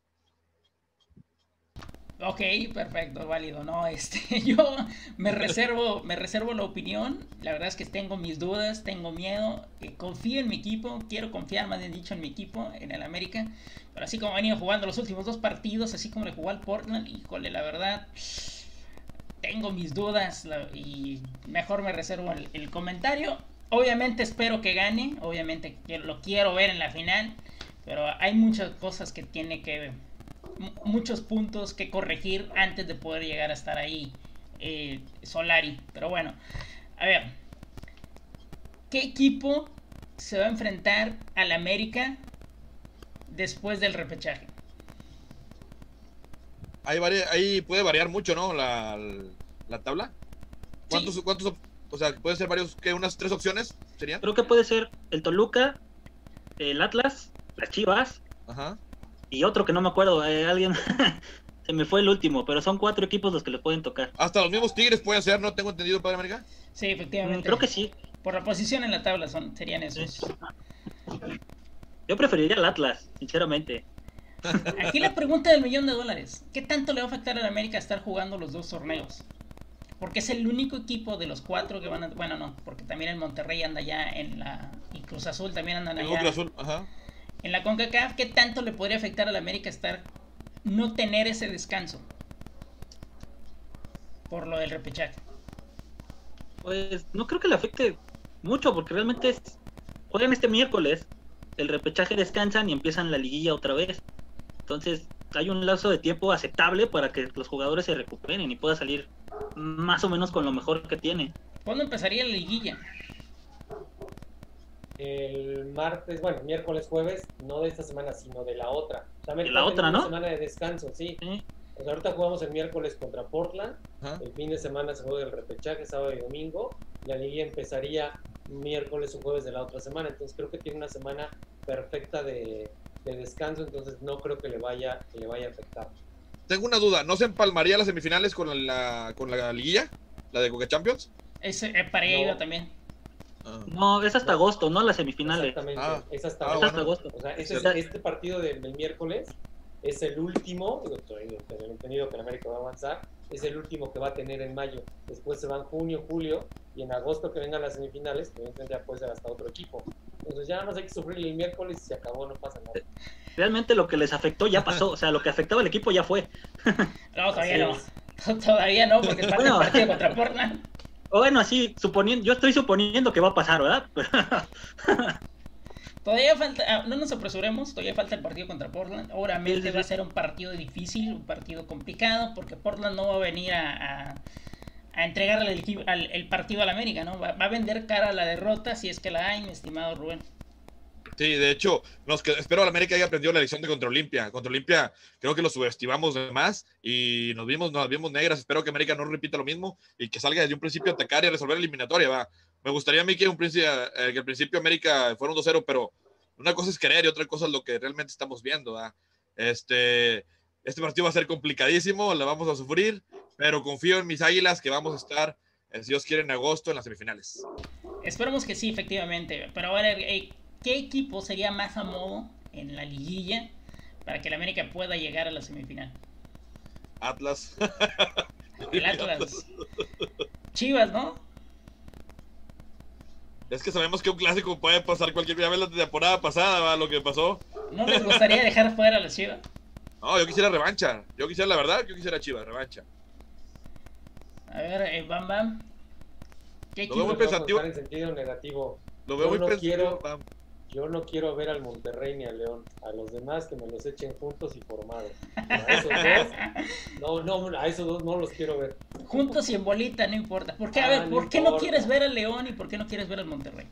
Ok, perfecto, válido. No, este, yo me reservo, me reservo la opinión. La verdad es que tengo mis dudas, tengo miedo. Eh, confío en mi equipo, quiero confiar, más bien dicho, en mi equipo, en el América. Pero así como ha venido jugando los últimos dos partidos, así como le jugó al Portland, híjole, la verdad tengo mis dudas y mejor me reservo el, comentario. Obviamente espero que gane, obviamente lo quiero ver en la final, pero hay muchas cosas que tiene que, muchos puntos que corregir antes de poder llegar a estar ahí eh, Solari. Pero bueno, a ver, ¿qué equipo se va a enfrentar al América después del repechaje? Ahí, puede variar mucho, ¿no? La, tabla. ¿Cuántos, ¿Cuántos, o sea, puede ser varios, que unas tres opciones serían? Creo que puede ser el Toluca, el Atlas, las Chivas. Ajá. Y otro que no me acuerdo, eh, alguien se me fue el último, pero son cuatro equipos los que le pueden tocar. Hasta los mismos Tigres pueden ser, ¿no? Tengo entendido, Padre América. Sí, efectivamente. Mm, creo que sí. Por la posición en la tabla son, serían esos. Yo preferiría el Atlas, sinceramente. Aquí la pregunta del millón de dólares. ¿Qué tanto le va a afectar a la América estar jugando los dos torneos? Porque es el único equipo de los cuatro que van a... Bueno, no, porque también el Monterrey anda ya en la... Y Cruz Azul también andan allá. Cruz Azul, ajá. En la CONCACAF, ¿qué tanto le podría afectar a la América estar... No tener ese descanso? Por lo del repechaje. Pues no creo que le afecte mucho, porque realmente es... Juegan este miércoles, el repechaje descansan y empiezan la liguilla otra vez. Entonces, hay un lazo de tiempo aceptable para que los jugadores se recuperen y pueda salir más o menos con lo mejor que tiene. ¿Cuándo empezaría la liguilla? El martes, bueno, miércoles, jueves, no de esta semana, sino de la otra. de la otra, ¿no? semana de descanso, sí. Pues ahorita jugamos el miércoles contra Portland. El fin de semana se juega el repechaje, sábado y domingo. La liguilla empezaría miércoles o jueves de la otra semana. Entonces creo que tiene una semana perfecta de, de descanso, entonces no creo que le vaya, que le vaya a afectar. Tengo una duda, ¿no se empalmaría las semifinales con la, con la liguilla? ¿La de Coca Champions? Ese, eh, para ella también. Ah. No, es hasta agosto, ¿no? Las semifinales. Exactamente, ah. es hasta, ah, agosto. O sea, este partido del, miércoles es el último, tengo entendido que el América va a avanzar, es el último que va a tener en mayo. Después se van junio, julio, y en agosto que vengan las semifinales, que ya puede ser hasta otro equipo. Entonces ya no hay que sufrir el miércoles y se acabó, no pasa nada. Realmente lo que les afectó ya pasó, o sea, lo que afectaba al equipo ya fue. No, todavía no. Todavía no, porque es bueno, partido contra Portland. Bueno, así, suponiendo, yo estoy suponiendo que va a pasar, ¿verdad? todavía falta, ah, no nos apresuremos, todavía falta el partido contra Portland. Obviamente va a ser un partido difícil, un partido complicado, porque Portland no va a venir a a entregarle el, el, partido al América, ¿no? Va, a vender cara a la derrota si es que la hay, mi estimado Rubén. Sí, de hecho, nos que, espero la América haya aprendido la lección de contra Olimpia. Contra Olimpia creo que lo subestimamos de más y nos vimos, nos vimos negras. Espero que América no repita lo mismo y que salga desde un principio a atacar y a resolver la eliminatoria. Va. Me gustaría a mí que, un principio, eh, que al principio América fuera un 2-0, pero una cosa es querer y otra cosa es lo que realmente estamos viendo. Este, este partido va a ser complicadísimo, lo vamos a sufrir pero confío en mis águilas que vamos a estar, eh, si Dios quiere, en agosto en las semifinales. Esperemos que sí, efectivamente. Pero ahora, eh, ¿qué equipo sería más a modo en la liguilla para que el América pueda llegar a la semifinal? Atlas. El Atlas. Chivas, ¿no? Es que sabemos que un clásico puede pasar cualquier día. la temporada pasada, lo que pasó. ¿No les gustaría dejar fuera a la Chivas? No, yo quisiera revancha. Yo quisiera, la verdad, yo quisiera Chivas, revancha. A ver, eh, Bam Bam. ¿Qué Lo veo muy pensativo. En sentido negativo. Lo veo muy no pensativo. Quiero, yo no quiero ver al Monterrey ni al León. A los demás que me los echen juntos y formados. A esos dos, no, no, a esos dos no los quiero ver. Juntos y en bolita, no importa. ¿Por qué, a ver, ah, ¿por qué no quieres ver al León y por qué no quieres ver al Monterrey?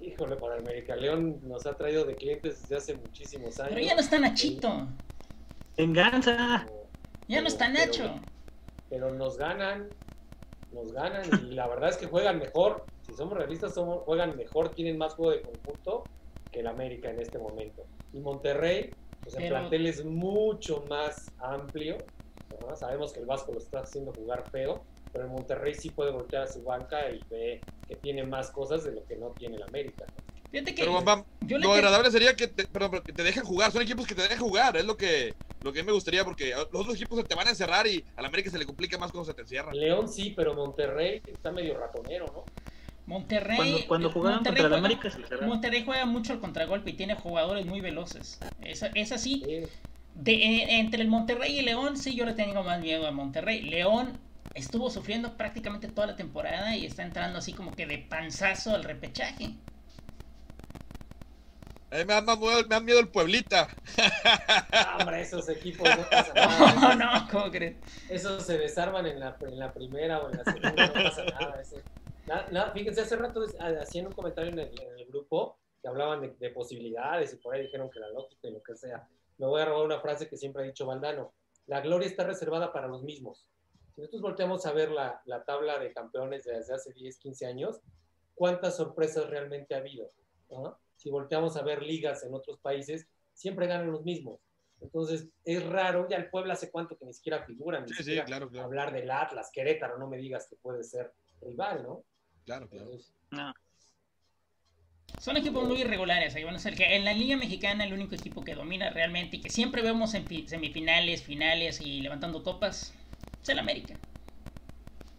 Híjole, para América León nos ha traído de clientes desde hace muchísimos años. Pero ya no está Nachito. Venganza. Ya no está Nacho. pero nos ganan, nos ganan y la verdad es que juegan mejor. Si somos realistas, somos, juegan mejor, tienen más juego de conjunto que el América en este momento. Y Monterrey, pues el plantel es mucho más amplio. Sabemos que el Vasco lo está haciendo jugar feo, pero el Monterrey sí puede voltear a su banca y ve que tiene más cosas de lo que no tiene el América. Fíjate que pero, lo agradable sería que te, que te dejen jugar. Son equipos que te dejen jugar. Es lo que, lo que a mí me gustaría porque los otros equipos se te van a encerrar y a la América se le complica más cuando se te encierran. León sí, pero Monterrey está medio ratonero, ¿no? Monterrey. Cuando, jugaban contra el América se Monterrey juega mucho al contragolpe y tiene jugadores muy veloces. Es, es así. De, eh, entre el Monterrey y León, sí, yo le tengo más miedo a Monterrey. León estuvo sufriendo prácticamente toda la temporada y está entrando así como que de panzazo al repechaje. Eh, me, da más miedo, me da miedo el Pueblita. Ah, hombre, esos equipos no pasa nada. No, no, ¿cómo crees? Esos se desarman en la, en la primera o en la segunda, no pasa nada. Ese- na- na- fíjense, hace rato hacían un comentario en el, en el grupo que hablaban de, de posibilidades y por ahí dijeron que la lógica y lo que sea. Me voy a robar una frase que siempre ha dicho Valdano. La gloria está reservada para los mismos. Si nosotros volteamos a ver la, la tabla de campeones desde hace 10, 15 años, ¿cuántas sorpresas realmente ha habido? ¿no? Si volteamos a ver ligas en otros países, siempre ganan los mismos. Entonces, es raro, ya el Puebla hace cuánto que ni siquiera figura, ni Sí, sí, siquiera claro, claro. hablar del Atlas, Querétaro, no me digas que puede ser rival, ¿no? Claro, claro. No. Son equipos muy irregulares. ahí van a ser que en la Liga Mexicana el único equipo que domina realmente y que siempre vemos en fi- semifinales, finales y levantando copas es el América.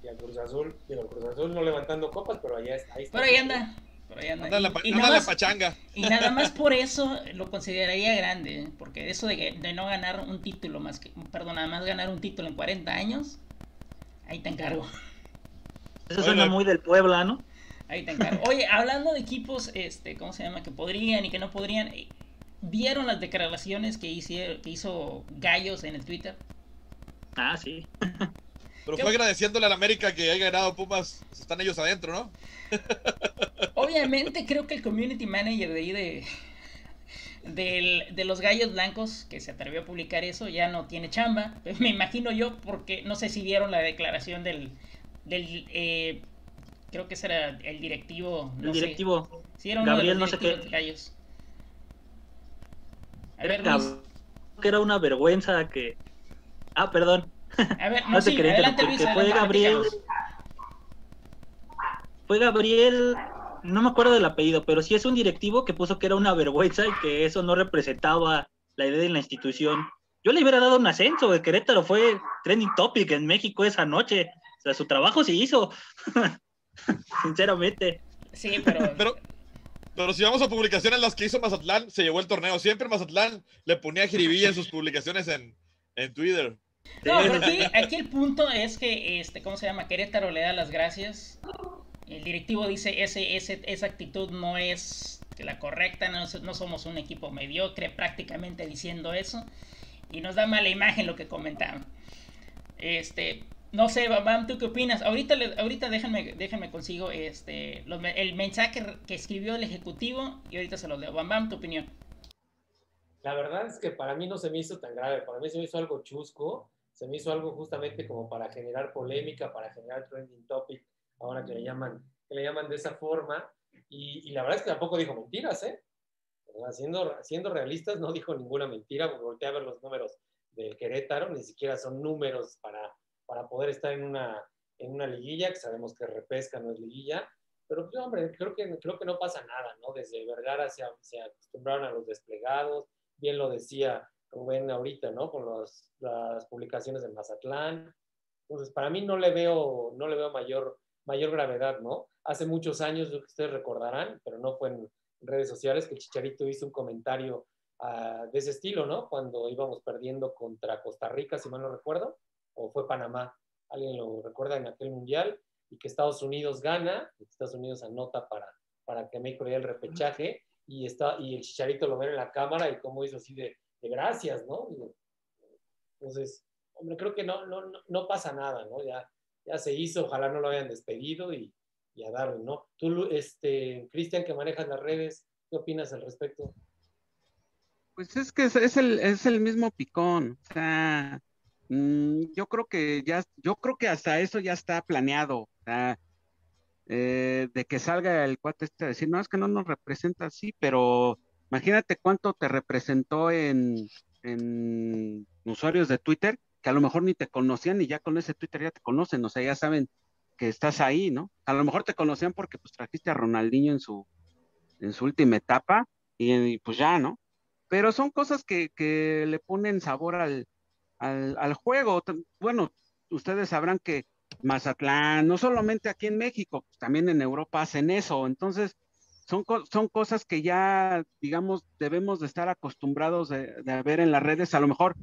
y al Cruz Azul, digo, el Cruz Azul no levantando copas, pero allá está. Ahí está. Pero ahí anda. Por ahí anda. La, Y- y anda nada la más- pachanga. Y nada más por eso lo consideraría grande, ¿eh? porque eso de, que- de no ganar un título más que, perdón, nada más ganar un título en 40 años, ahí te encargo, Eso suena muy del Puebla, ¿no? ahí te encargo. Oye, hablando de equipos, este, ¿cómo se llama? Que podrían y que no podrían, eh, ¿vieron las declaraciones que, hicieron, que hizo Gallos en el Twitter? Ah, sí. Pero ¿Qué- fue agradeciéndole a la América que haya ganado Pumas. Están ellos adentro, ¿no? Obviamente creo que el community manager de ahí de, del- de los gallos blancos que se atrevió a publicar eso ya no tiene chamba. Me imagino yo porque no sé si vieron la declaración del, del eh, creo que ese era el directivo. El no sé. directivo. Sí, era uno de Gabriel los no sé qué. de gallos. A Era ver, Luis. que era una vergüenza que. Ah, perdón. A ver, no, No te sí, quería adelante Luis, fue Gabriel. Fue Gabriel. No me acuerdo del apellido, pero sí es un directivo que puso que era una vergüenza y que eso no representaba la idea de la institución. Yo le hubiera dado un ascenso. El Querétaro fue trending topic en México esa noche. O sea, su trabajo se hizo. Sinceramente. Sí, pero, Pero, pero si vamos a publicaciones las que hizo Mazatlán, se llevó el torneo. Siempre Mazatlán le ponía jiribilla en sus publicaciones en, en Twitter. No, pero aquí, aquí el punto es que, este, ¿cómo se llama? Querétaro le da las gracias. El directivo dice, ese, ese, esa actitud no es la correcta, no, no somos un equipo mediocre, prácticamente diciendo eso. Y nos da mala imagen lo que comentaban. Este, no sé, Bam, ¿tú qué opinas? Ahorita, le- ahorita déjenme, déjenme consigo este, el mensaje que escribió el ejecutivo y ahorita se los leo. Bam, Bam, tu opinión. La verdad es que para mí no se me hizo tan grave, para mí se me hizo algo chusco, se me hizo algo justamente como para generar polémica, para generar trending topic, ahora que le llaman, que le llaman de esa forma, y, y la verdad es que tampoco dijo mentiras, ¿eh? Siendo, siendo realistas, no dijo ninguna mentira, porque volteé a ver los números del Querétaro, ni siquiera son números para, para poder estar en una, en una liguilla, que sabemos que repesca no es liguilla, pero pues, hombre, creo que, creo que no pasa nada, ¿no? Desde Vergara se, se acostumbraron a los desplegados, bien lo decía Rubén ahorita, ¿no? Con las publicaciones de Mazatlán. Entonces, para mí no le veo, no le veo mayor, mayor gravedad, ¿no? Hace muchos años, que ustedes recordarán, pero no fue en redes sociales, que Chicharito hizo un comentario ah, de ese estilo, ¿no? Cuando íbamos perdiendo contra Costa Rica, si mal no recuerdo, o fue Panamá, alguien lo recuerda en aquel mundial, y que Estados Unidos gana, Estados Unidos anota para, para que México le dé el repechaje, y, está, y el Chicharito lo ve en la cámara y como hizo así de, de gracias, ¿no? Entonces, hombre, creo que no, no, no, pasa nada, ¿no? Ya, ya se hizo, ojalá no lo hayan despedido y, y a darle, ¿no? Tú, este, Cristian, que manejas las redes, ¿qué opinas al respecto? Pues es que es el, es el mismo picón. O sea, mm, yo creo que ya, yo creo que hasta eso ya está planeado. Eh, de que salga el cuate este a decir, no, es que no nos representa así, pero imagínate cuánto te representó en, usuarios de Twitter, que a lo mejor ni te conocían y ya con ese Twitter ya te conocen, o sea, ya saben que estás ahí, ¿no? A lo mejor te conocían porque pues trajiste a Ronaldinho en su, en su última etapa y, pues ya, ¿no? pero son cosas que le ponen sabor al, al, al juego. Bueno, ustedes sabrán que Mazatlán, no solamente aquí en México, pues también en Europa hacen eso. Entonces, son, co- son cosas que ya, digamos, debemos de estar acostumbrados de, de ver en las redes. A lo mejor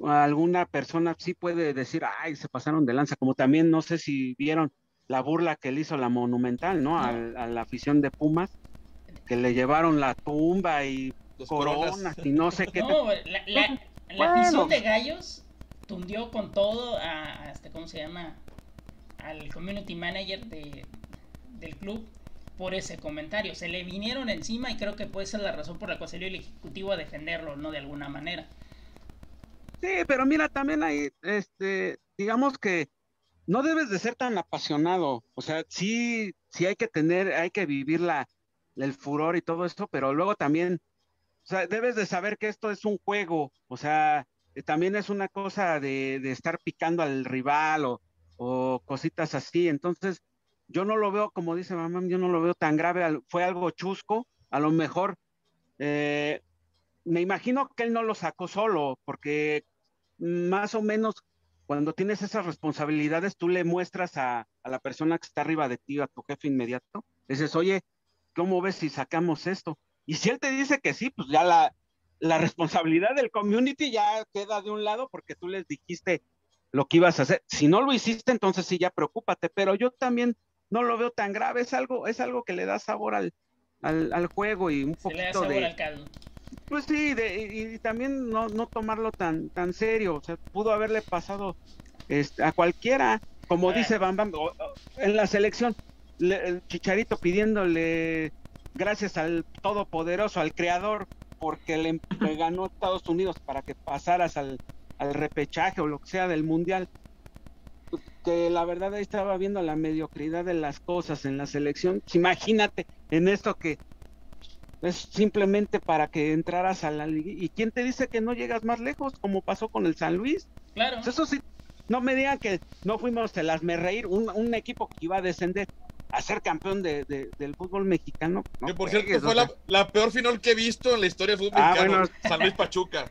alguna persona sí puede decir, ay, se pasaron de lanza, como también no sé si vieron la burla que le hizo la Monumental, ¿no? a la afición de Pumas, que le llevaron la tumba y coronas y no sé qué. No, la, afición de Gallos tundió con todo a, este, ¿cómo se llama? Al community manager de, del club por ese comentario. Se le vinieron encima y creo que puede ser la razón por la cual salió el ejecutivo a defenderlo, ¿no? De alguna manera. Sí, pero mira, también hay, este, digamos que no debes de ser tan apasionado. O sea, sí, sí hay que tener, hay que vivir la, el furor y todo esto, pero luego también, o sea, debes de saber que esto es un juego. O sea, eh, también es una cosa de, de estar picando al rival o, o, cositas así. Entonces, yo no lo veo, como dice mamá, yo no lo veo tan grave. Fue algo chusco. A lo mejor, eh, me imagino que él no lo sacó solo, porque más o menos cuando tienes esas responsabilidades, tú le muestras a, la persona que está arriba de ti, a tu jefe inmediato, dices, oye, ¿cómo ves si sacamos esto? Y si él te dice que sí, pues ya la, la responsabilidad del community ya queda de un lado porque tú les dijiste lo que ibas a hacer. Si no lo hiciste, entonces sí, ya preocúpate, pero yo también no lo veo tan grave, es algo, es algo que le da sabor al, al, juego y un poquito le da sabor al caldo. Pues sí, y, también no, no tomarlo tan, tan serio, o sea, pudo haberle pasado este, a cualquiera, como dice Bam Bam, en la selección, el Chicharito pidiéndole gracias al Todopoderoso, al Creador, porque le, ganó Estados Unidos para que pasaras al, al repechaje o lo que sea del Mundial que la verdad ahí estaba viendo la mediocridad de las cosas en la selección. Imagínate en esto que es simplemente para que entraras a la liga. ¿Y quién te dice que no llegas más lejos, como pasó con el San Luis? Claro. Pues eso sí, no me digan que no fuimos el me reír, un, un equipo que iba a descender a ser campeón de, del fútbol mexicano. que por cierto fue la, peor final que he visto en la historia del fútbol ah, mexicano, San Luis Pachuca.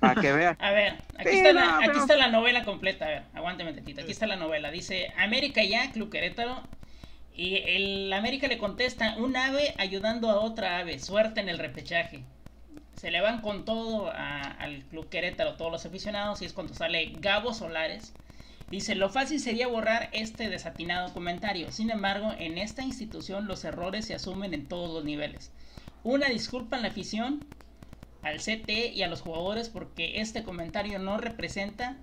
para que vean. A ver, aquí, está, la, aquí está la novela completa. A ver, aguánteme tantito. Aquí está la novela. Dice: América ya, Club Querétaro, y el América le contesta, un ave ayudando a otra ave, suerte en el repechaje. Se le van con todo al Club Querétaro, todos los aficionados, y es cuando sale Gabo Solares. Dice, lo fácil sería borrar este desatinado comentario. Sin embargo, en esta institución los errores se asumen en todos los niveles. Una disculpa en la afición, al CT y a los jugadores porque este comentario no representa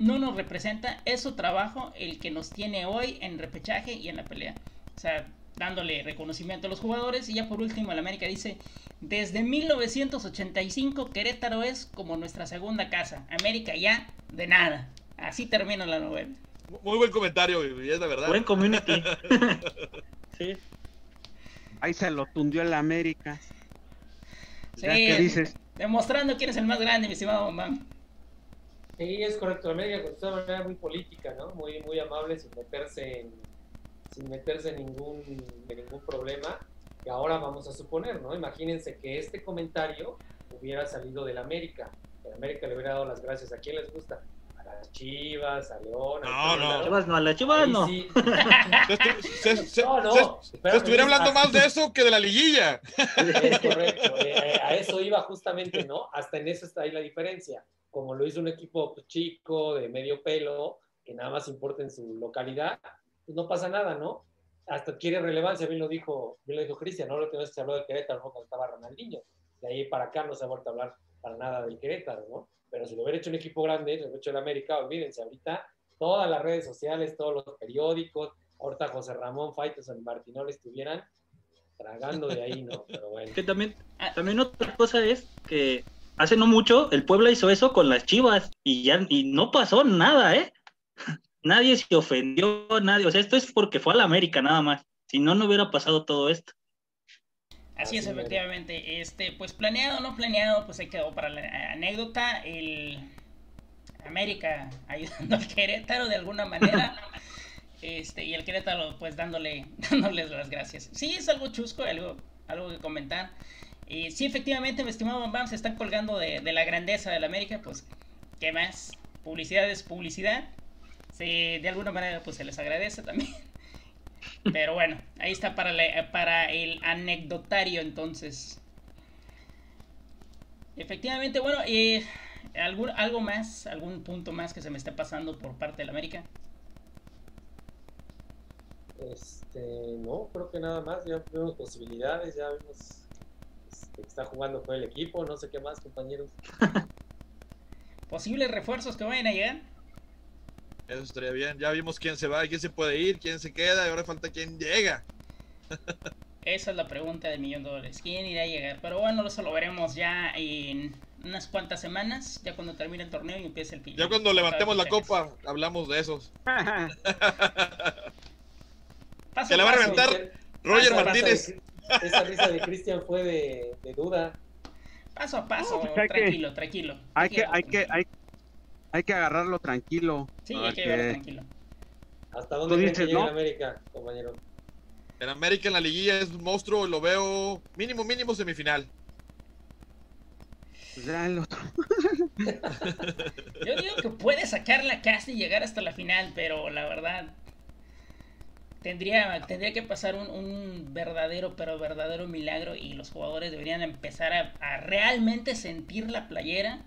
no nos representa, es su trabajo el que nos tiene hoy en repechaje y en la pelea. O sea, dándole reconocimiento a los jugadores. Y ya por último, el América dice, desde 1985 Querétaro es como nuestra segunda casa. América ya, de nada. Así termina la novela. Muy buen comentario, y es la verdad. Buen community. sí. Ahí se lo tundió el América. Sí, ¿Qué dices? Demostrando quién es el más grande, mi estimado mamá. Sí, es correcto. América contestó de manera muy política, ¿no? Muy, muy amable, sin meterse en, sin meterse en ningún, en ningún problema. Que ahora vamos a suponer, ¿no? Imagínense que este comentario hubiera salido del América. El América le hubiera dado las gracias. ¿A quién les gusta? A las Chivas, a León. No, no. A Chivas no, a las Chivas no. se, no, no. Se, estuviera hablando más de eso que de la liguilla. Es correcto. Eh, eh, a eso iba justamente, ¿no? Hasta en eso está ahí la diferencia como lo hizo un equipo pues, chico, de medio pelo, que nada más importa en su localidad, pues no pasa nada, ¿no? Hasta adquiere relevancia, bien lo dijo, bien lo dijo Cristian, no lo que se habló del Querétaro ¿no? cuando estaba Ronaldinho. De ahí para acá no se ha vuelto a hablar para nada del Querétaro, ¿no? Pero si lo hubiera hecho un equipo grande, lo hubiera hecho el América, olvídense, ahorita todas las redes sociales, todos los periódicos, ahorita José Ramón Faites o Martinol estuvieran tragando de ahí, ¿no? Pero bueno. Que también, también otra cosa es que hace no mucho el Puebla hizo eso con las Chivas y ya y no pasó nada, ¿eh? nadie se ofendió, nadie, o sea, esto es porque fue a la América nada más. Si no no hubiera pasado todo esto. Así es, efectivamente. Este, pues planeado o no planeado, pues se quedó para la anécdota. El América ayudando al Querétaro de alguna manera. este, y el Querétaro, pues dándole, dándoles las gracias. Sí, es algo chusco, algo, algo que comentar. Y sí, efectivamente, mi estimado Bam, se están colgando de, la grandeza de la América, pues, ¿qué más? Publicidad es publicidad. Sí, de alguna manera, pues se les agradece también. Pero bueno, ahí está para, para el anecdotario entonces. Efectivamente, bueno, eh, ¿algún, ¿algo más, algún punto más que se me esté pasando por parte del América? Este, no, creo que nada más, ya vemos posibilidades, ya vimos este, que está jugando con el equipo, no sé qué más, compañeros. ¿Posibles refuerzos que vayan a llegar? Eso estaría bien. Ya vimos quién se va, quién se puede ir, quién se queda y ahora falta quién llega. Esa es la pregunta del millón de dólares. ¿Quién irá a llegar? Pero bueno, eso lo veremos ya en unas cuantas semanas, ya cuando termine el torneo y empiece el Ya cuando levantemos la copa, hablamos de esos. Se la va a reventar Roger Martínez. esa risa de Cristian fue de, de, duda. Paso a paso, pues tranquilo, tranquilo. Hay que, hay que, hay, hay que agarrarlo tranquilo. Sí, hay que agarrarlo tranquilo. ¿Hasta dónde creen que llega en América, compañero? En América en la liguilla es un monstruo, lo veo mínimo, mínimo semifinal. Pues ya el otro. Yo digo que puede sacar la casa y llegar hasta la final, pero la verdad tendría, tendría que pasar un, verdadero, pero verdadero milagro y los jugadores deberían empezar a, realmente sentir la playera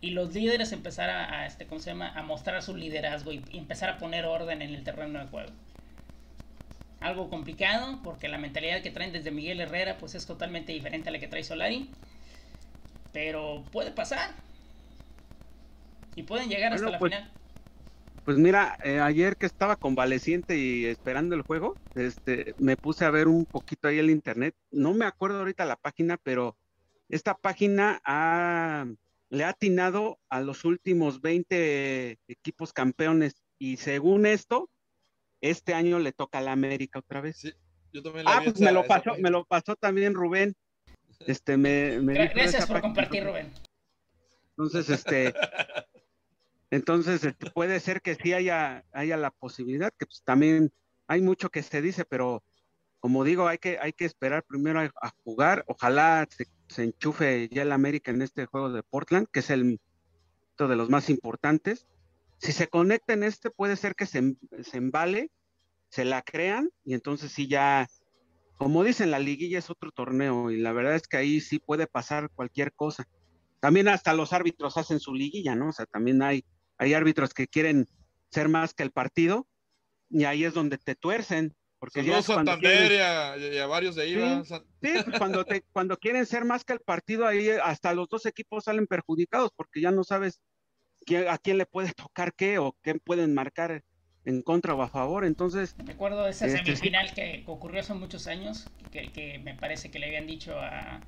y los líderes empezar a, este, ¿cómo se llama? a mostrar su liderazgo y, empezar a poner orden en el terreno de juego. Algo complicado porque la mentalidad que traen desde Miguel Herrera pues es totalmente diferente a la que trae Solari. Pero puede pasar. Y pueden llegar hasta la pues, final. Pues mira, eh, ayer que estaba convaleciente y esperando el juego, este, me puse a ver un poquito ahí el internet. No me acuerdo ahorita la página, pero esta página le ha atinado a los últimos 20 equipos campeones y según esto, este año le toca a la América otra vez. Sí, yo también la ah, pues me lo pasó, me lo pasó también Rubén. Este, me, Gracias por compartir, Rubén. Entonces, este, entonces este, puede ser que sí haya, haya la posibilidad, que pues, también hay mucho que se dice, pero como digo, hay que, hay que esperar primero a, jugar. Ojalá se, enchufe ya el América en este juego de Portland, que es el de los más importantes. Si se conecta en este, puede ser que se, se embale, se la crean, y entonces sí ya como dicen, la liguilla es otro torneo y la verdad es que ahí sí puede pasar cualquier cosa. También hasta los árbitros hacen su liguilla, ¿no? O sea, también hay, hay árbitros que quieren ser más que el partido y ahí es donde te tuercen. Porque ya Santander y, a, varios de ahí. Sí, pues cuando, te, cuando quieren ser más que el partido, ahí hasta los dos equipos salen perjudicados porque ya no sabes a quién le puede tocar qué o qué pueden marcar en contra o a favor. Entonces. Recuerdo esa este, semifinal que ocurrió hace muchos años, que, me parece que le habían dicho a,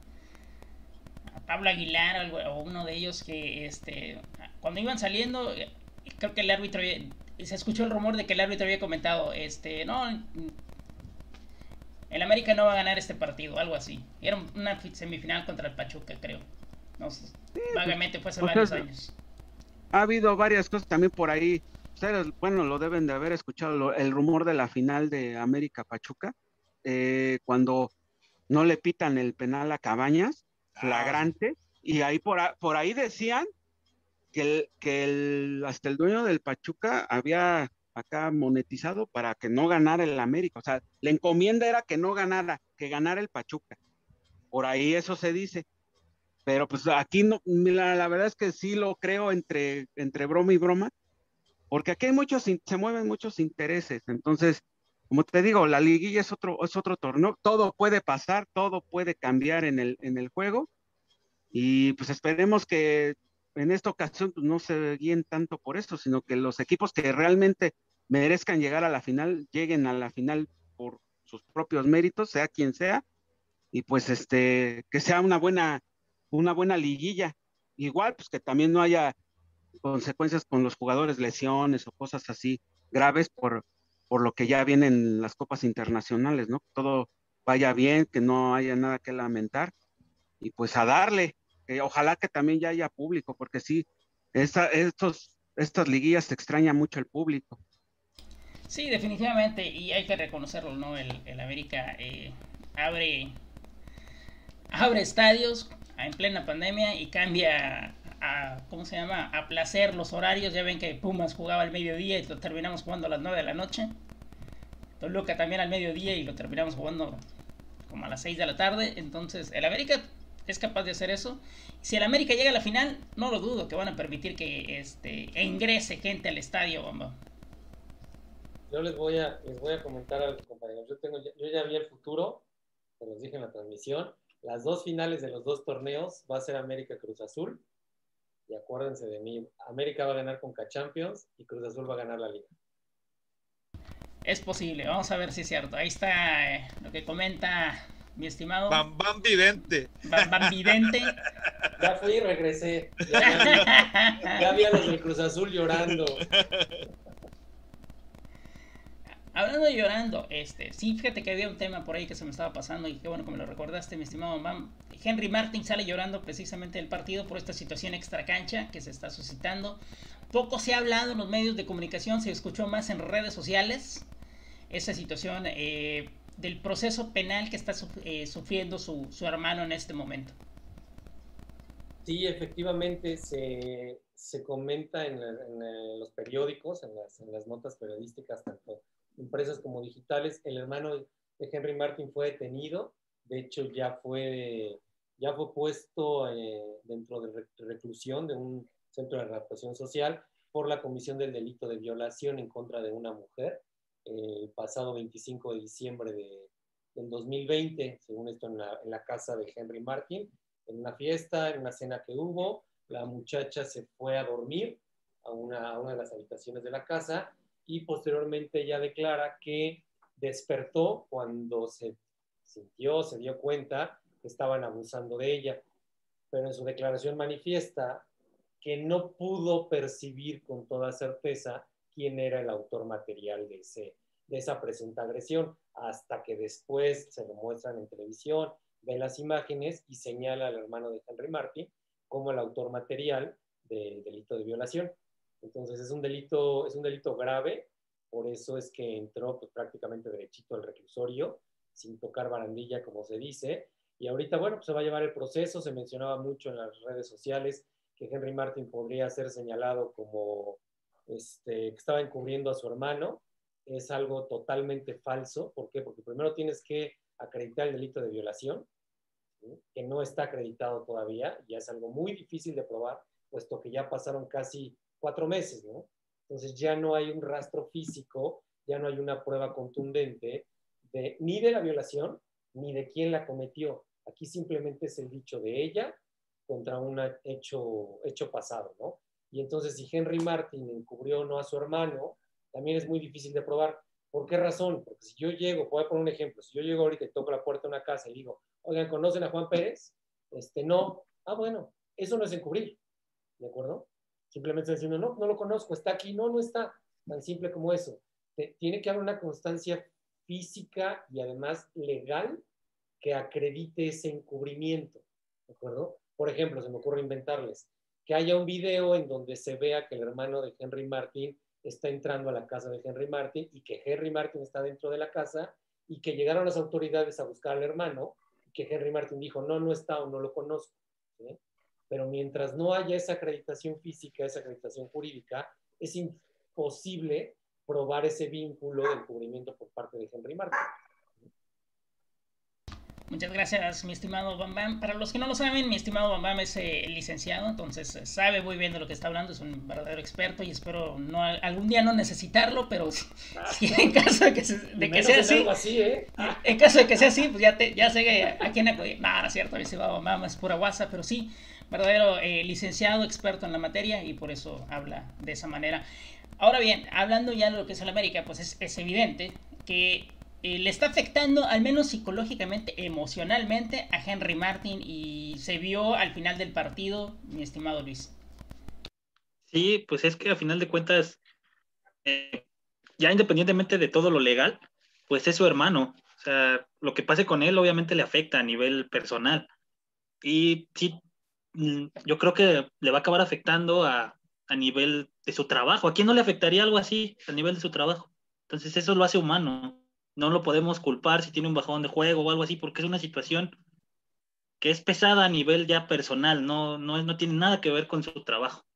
a Pablo Aguilar o, uno de ellos que este cuando iban saliendo, creo que el árbitro se escuchó el rumor de que el árbitro había comentado, este, no, el América no va a ganar este partido, algo así. Era una semifinal contra el Pachuca, creo. No sé, pues, vagamente fue hace pues varios años. Ha habido varias cosas también por ahí ustedes, bueno, lo deben de haber escuchado, el rumor de la final de América Pachuca, eh, cuando no le pitan el penal a Cabañas, ah. flagrante, y ahí por, por ahí decían que, el, que el, hasta el dueño del Pachuca había acá monetizado para que no ganara el América, o sea, la encomienda era que no ganara, que ganara el Pachuca. Por ahí eso se dice. Pero pues aquí no, la, la verdad es que sí lo creo entre, entre broma y broma, porque aquí hay muchos, se mueven muchos intereses. Entonces, como te digo, la liguilla es otro, es otro torneo, todo puede pasar, todo puede cambiar en el, en el juego. Y pues esperemos que en esta ocasión pues, no se guíen tanto por esto, sino que los equipos que realmente merezcan llegar a la final, lleguen a la final por sus propios méritos, sea quien sea, y pues este, que sea una buena, una buena liguilla. Igual, pues que también no haya consecuencias con los jugadores, lesiones o cosas así graves por, por lo que ya vienen las copas internacionales, ¿no? Todo vaya bien, que no haya nada que lamentar y pues a darle. Ojalá que también ya haya público, porque sí, estos, estas liguillas se extraña mucho el público. Sí, definitivamente, y hay que reconocerlo, ¿no? El, el América eh, abre, abre estadios en plena pandemia y cambia a, ¿cómo se llama? A placer los horarios. Ya ven que Pumas jugaba al mediodía y lo terminamos jugando a las 9 de la noche. Toluca también al mediodía y lo terminamos jugando como a las 6 de la tarde. Entonces, el América es capaz de hacer eso. Si el América llega a la final, no lo dudo que van a permitir que este, ingrese gente al estadio, bomba. Yo les voy a, les voy a comentar algo, compañeros. Yo, tengo, yo ya vi el futuro, se los dije en la transmisión. Las dos finales de los dos torneos va a ser América Cruz Azul. Y acuérdense de mí, América va a ganar con K-Champions y Cruz Azul va a ganar la liga. Es posible, vamos a ver si es cierto. Ahí está eh, lo que comenta mi estimado. Bam Bam Vidente. Bam Bam Vidente. Ya fui y regresé. Ya, ya vi a los del Cruz Azul llorando. Hablando de llorando, este, sí, fíjate que había un tema por ahí que se me estaba pasando y qué bueno que me lo recordaste, mi estimado Bam. Henry Martin sale llorando precisamente del partido por esta situación extra cancha que se está suscitando. Poco se ha hablado en los medios de comunicación, se escuchó más en redes sociales esa situación eh, del proceso penal que está eh, sufriendo su, su, hermano en este momento. Sí, efectivamente se, se comenta en, en, los periódicos, en las, en las notas periodísticas, tanto impresas como digitales. El hermano de Henry Martin fue detenido, de hecho ya fue, ya fue puesto eh, dentro de reclusión de un centro de adaptación social por la comisión del delito de violación en contra de una mujer el pasado 25 de diciembre de, del 2020, según esto en la, en la casa de Henry Martin, en una fiesta, en una cena que hubo, la muchacha se fue a dormir a una, una de las habitaciones de la casa y posteriormente ella declara que despertó cuando se sintió, se dio cuenta que estaban abusando de ella, pero en su declaración manifiesta que no pudo percibir con toda certeza quién era el autor material de, ese, de esa presunta agresión, hasta que después se lo muestran en televisión, ve las imágenes y señala al hermano de Henry Martin como el autor material del delito de violación. Entonces es un delito, es un delito grave, por eso es que entró pues, prácticamente derechito al reclusorio, sin tocar barandilla, como se dice. Y ahorita, bueno, pues se va a llevar el proceso, se mencionaba mucho en las redes sociales que Henry Martin podría ser señalado como este, que estaba encubriendo a su hermano. Es algo totalmente falso. ¿Por qué? Porque primero tienes que acreditar el delito de violación, que no está acreditado todavía, ya es algo muy difícil de probar, puesto que ya pasaron casi cuatro meses, ¿no? Entonces ya no hay un rastro físico, ya no hay una prueba contundente de, ni de la violación, ni de quién la cometió. Aquí simplemente es el dicho de ella contra un hecho, hecho pasado, ¿no? Y entonces si Henry Martin encubrió o no a su hermano, también es muy difícil de probar. ¿Por qué razón? Porque si yo llego, voy a poner un ejemplo, si yo llego ahorita y toco la puerta de una casa y digo, oigan, ¿conocen a Juan Pérez? Este, no. Ah, bueno, eso no es encubrir, ¿de acuerdo? Simplemente diciendo, no, no lo conozco, está aquí, no, no está. Tan simple como eso. Tiene que haber una constancia física y además legal que acredite ese encubrimiento, ¿de acuerdo? Por ejemplo, se me ocurre inventarles que haya un video en donde se vea que el hermano de Henry Martin está entrando a la casa de Henry Martin y que Henry Martin está dentro de la casa y que llegaron las autoridades a buscar al hermano y que Henry Martin dijo, no, no está o no lo conozco. Pero mientras no haya esa acreditación física, esa acreditación jurídica, es imposible probar ese vínculo del cubrimiento por parte de Henry Martin. Muchas gracias, mi estimado Bam Bam. Para los que no lo saben, mi estimado Bam Bam es eh, licenciado, entonces eh, sabe muy bien de lo que está hablando, es un verdadero experto y espero no algún día no necesitarlo, pero si, en caso de que, se, de que sea así, así ¿eh? en caso de que sea así, pues ya, te, ya sé a quién acudir. No, no es cierto, mi estimado Bam Bam es pura guasa, pero sí, verdadero eh, licenciado, experto en la materia y por eso habla de esa manera. Ahora bien, hablando ya de lo que es el América, pues es, es evidente que eh, le está afectando, al menos psicológicamente, emocionalmente, a Henry Martin y se vio al final del partido, mi estimado Luis. Sí, pues es que a final de cuentas, eh, ya independientemente de todo lo legal, pues es su hermano. O sea, lo que pase con él obviamente le afecta a nivel personal. Y sí, mm, yo creo que le va a acabar afectando a, a nivel de su trabajo. ¿A quién no le afectaría algo así a nivel de su trabajo? Entonces eso lo hace humano no lo podemos culpar si tiene un bajón de juego o algo así, porque es una situación que es pesada a nivel ya personal, no, no, no tiene nada que ver con su trabajo.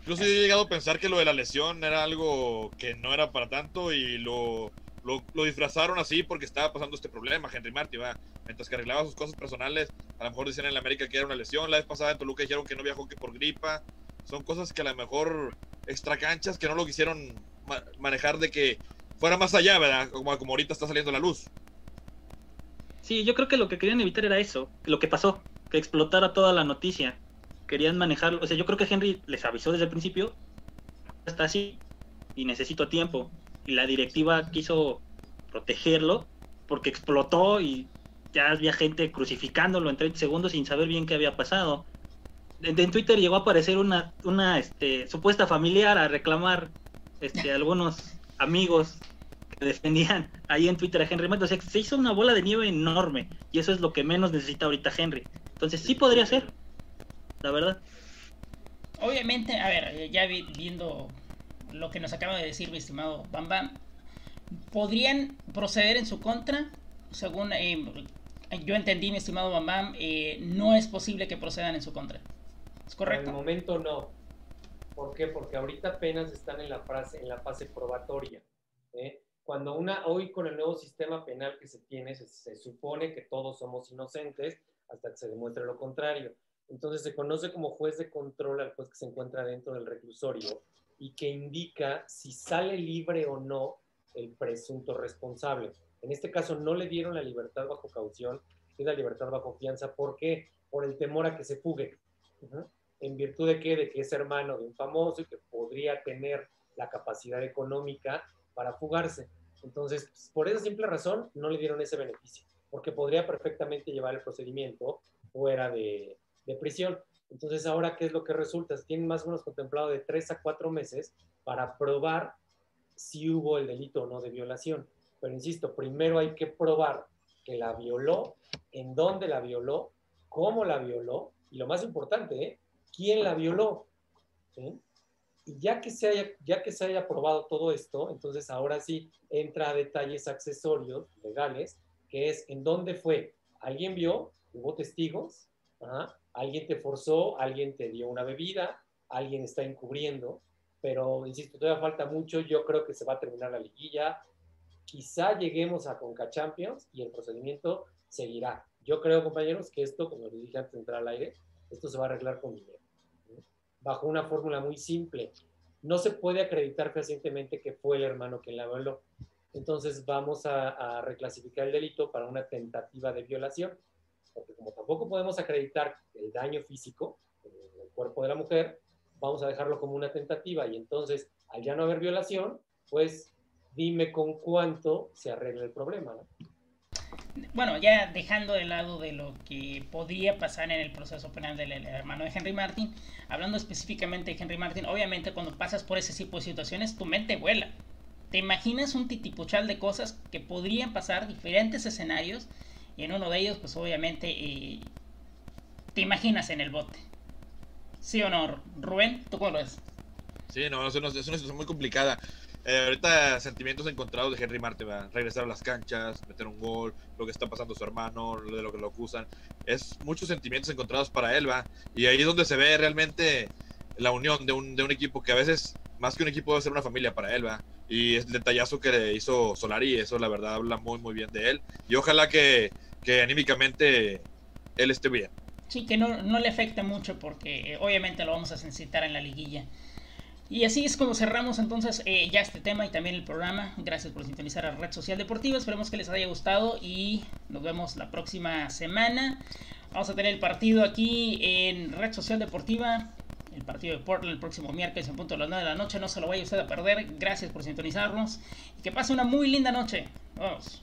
Incluso yo he llegado a pensar que lo de la lesión era algo que no era para tanto y lo lo, disfrazaron así porque estaba pasando este problema, Henry Martin, ¿va? Mientras que arreglaba sus cosas personales, a lo mejor decían en la América que era una lesión, la vez pasada en Toluca dijeron que no viajó que por gripa. Son cosas que a lo mejor extra canchas que no lo quisieron manejar de que fuera más allá, ¿verdad? Como, como ahorita está saliendo la luz. Sí, yo creo que lo que querían evitar era eso, lo que pasó, que explotara toda la noticia. Querían manejarlo, o sea, yo creo que Henry les avisó desde el principio, está así y necesito tiempo. Y la directiva quiso protegerlo porque explotó y ya había gente crucificándolo en 30 segundos sin saber bien qué había pasado. En, Twitter llegó a aparecer una, una este, supuesta familiar a reclamar este, algunos amigos defendían ahí en Twitter a Henry Martin. O sea, se hizo una bola de nieve enorme y eso es lo que menos necesita ahorita Henry. Entonces sí podría ser, la verdad. Obviamente, a ver, ya viendo lo que nos acaba de decir mi estimado Bam Bam, podrían proceder en su contra, según eh, yo entendí, mi estimado Bam Bam, eh, no es posible que procedan en su contra. ¿Es correcto? En el momento no. ¿Por qué? Porque ahorita apenas están en la fase, en la fase probatoria. ¿eh? cuando una, hoy con el nuevo sistema penal que se tiene, se, supone que todos somos inocentes hasta que se demuestre lo contrario. Entonces se conoce como juez de control al juez que se encuentra dentro del reclusorio y que indica si sale libre o no el presunto responsable. En este caso no le dieron la libertad bajo caución, es la libertad bajo fianza. ¿Por qué? Por el temor a que se fugue. ¿En virtud de qué? De que es hermano de un famoso y que podría tener la capacidad económica para fugarse. Entonces, por esa simple razón, no le dieron ese beneficio, porque podría perfectamente llevar el procedimiento fuera de, prisión. Entonces, ahora, ¿qué es lo que resulta? Tienen más o menos contemplado de tres a cuatro meses para probar si hubo el delito o no de violación. Pero insisto, primero hay que probar que la violó, en dónde la violó, cómo la violó y lo más importante, ¿eh? ¿Quién la violó? Y ya que, se haya, ya que se haya probado todo esto, entonces ahora sí entra a detalles accesorios legales, que es en dónde fue. ¿Alguien vio? ¿Hubo testigos? ¿Alguien te forzó? ¿Alguien te dio una bebida? ¿Alguien está encubriendo? Pero, insisto, todavía falta mucho. Yo creo que se va a terminar la liguilla. Quizá lleguemos a Conca Champions y el procedimiento seguirá. Yo creo, compañeros, que esto, como les dije antes de al aire, esto se va a arreglar con dinero bajo una fórmula muy simple. No se puede acreditar fehacientemente que fue el hermano quien la violó. Entonces vamos a, reclasificar el delito para una tentativa de violación, porque como tampoco podemos acreditar el daño físico en el cuerpo de la mujer, vamos a dejarlo como una tentativa y entonces al ya no haber violación, pues dime con cuánto se arregla el problema. Bueno, ya dejando de lado de lo que podría pasar en el proceso penal del hermano de Henry Martin, hablando específicamente de Henry Martin, obviamente cuando pasas por ese tipo de situaciones, tu mente vuela. Te imaginas un titipuchal de cosas que podrían pasar, diferentes escenarios, y en uno de ellos, pues obviamente, eh, te imaginas en el bote. ¿Sí o no, Rubén? ¿Tú cómo lo ves? Sí, no, es una situación muy complicada. Eh, ahorita sentimientos encontrados de Henry Marte, ¿va? regresar a las canchas, meter un gol, lo que está pasando su hermano, de lo que lo acusan. Es muchos sentimientos encontrados para él, va. Y ahí es donde se ve realmente la unión de un, de un equipo que a veces, más que un equipo, debe ser una familia para él, va. Y el detallazo que le hizo Solari, eso la verdad habla muy, muy bien de él. Y ojalá que, que anímicamente él esté bien. Sí, que no, no le afecte mucho porque eh, obviamente lo vamos a sensitar en la liguilla. Y así es como cerramos entonces eh, ya este tema y también el programa. Gracias por sintonizar a Red Social Deportiva. Esperemos que les haya gustado y nos vemos la próxima semana. Vamos a tener el partido aquí en Red Social Deportiva. El partido de Portland el próximo miércoles en punto de las 9 de la noche. No se lo vaya usted a perder. Gracias por sintonizarnos. Y que pase una muy linda noche. Vamos.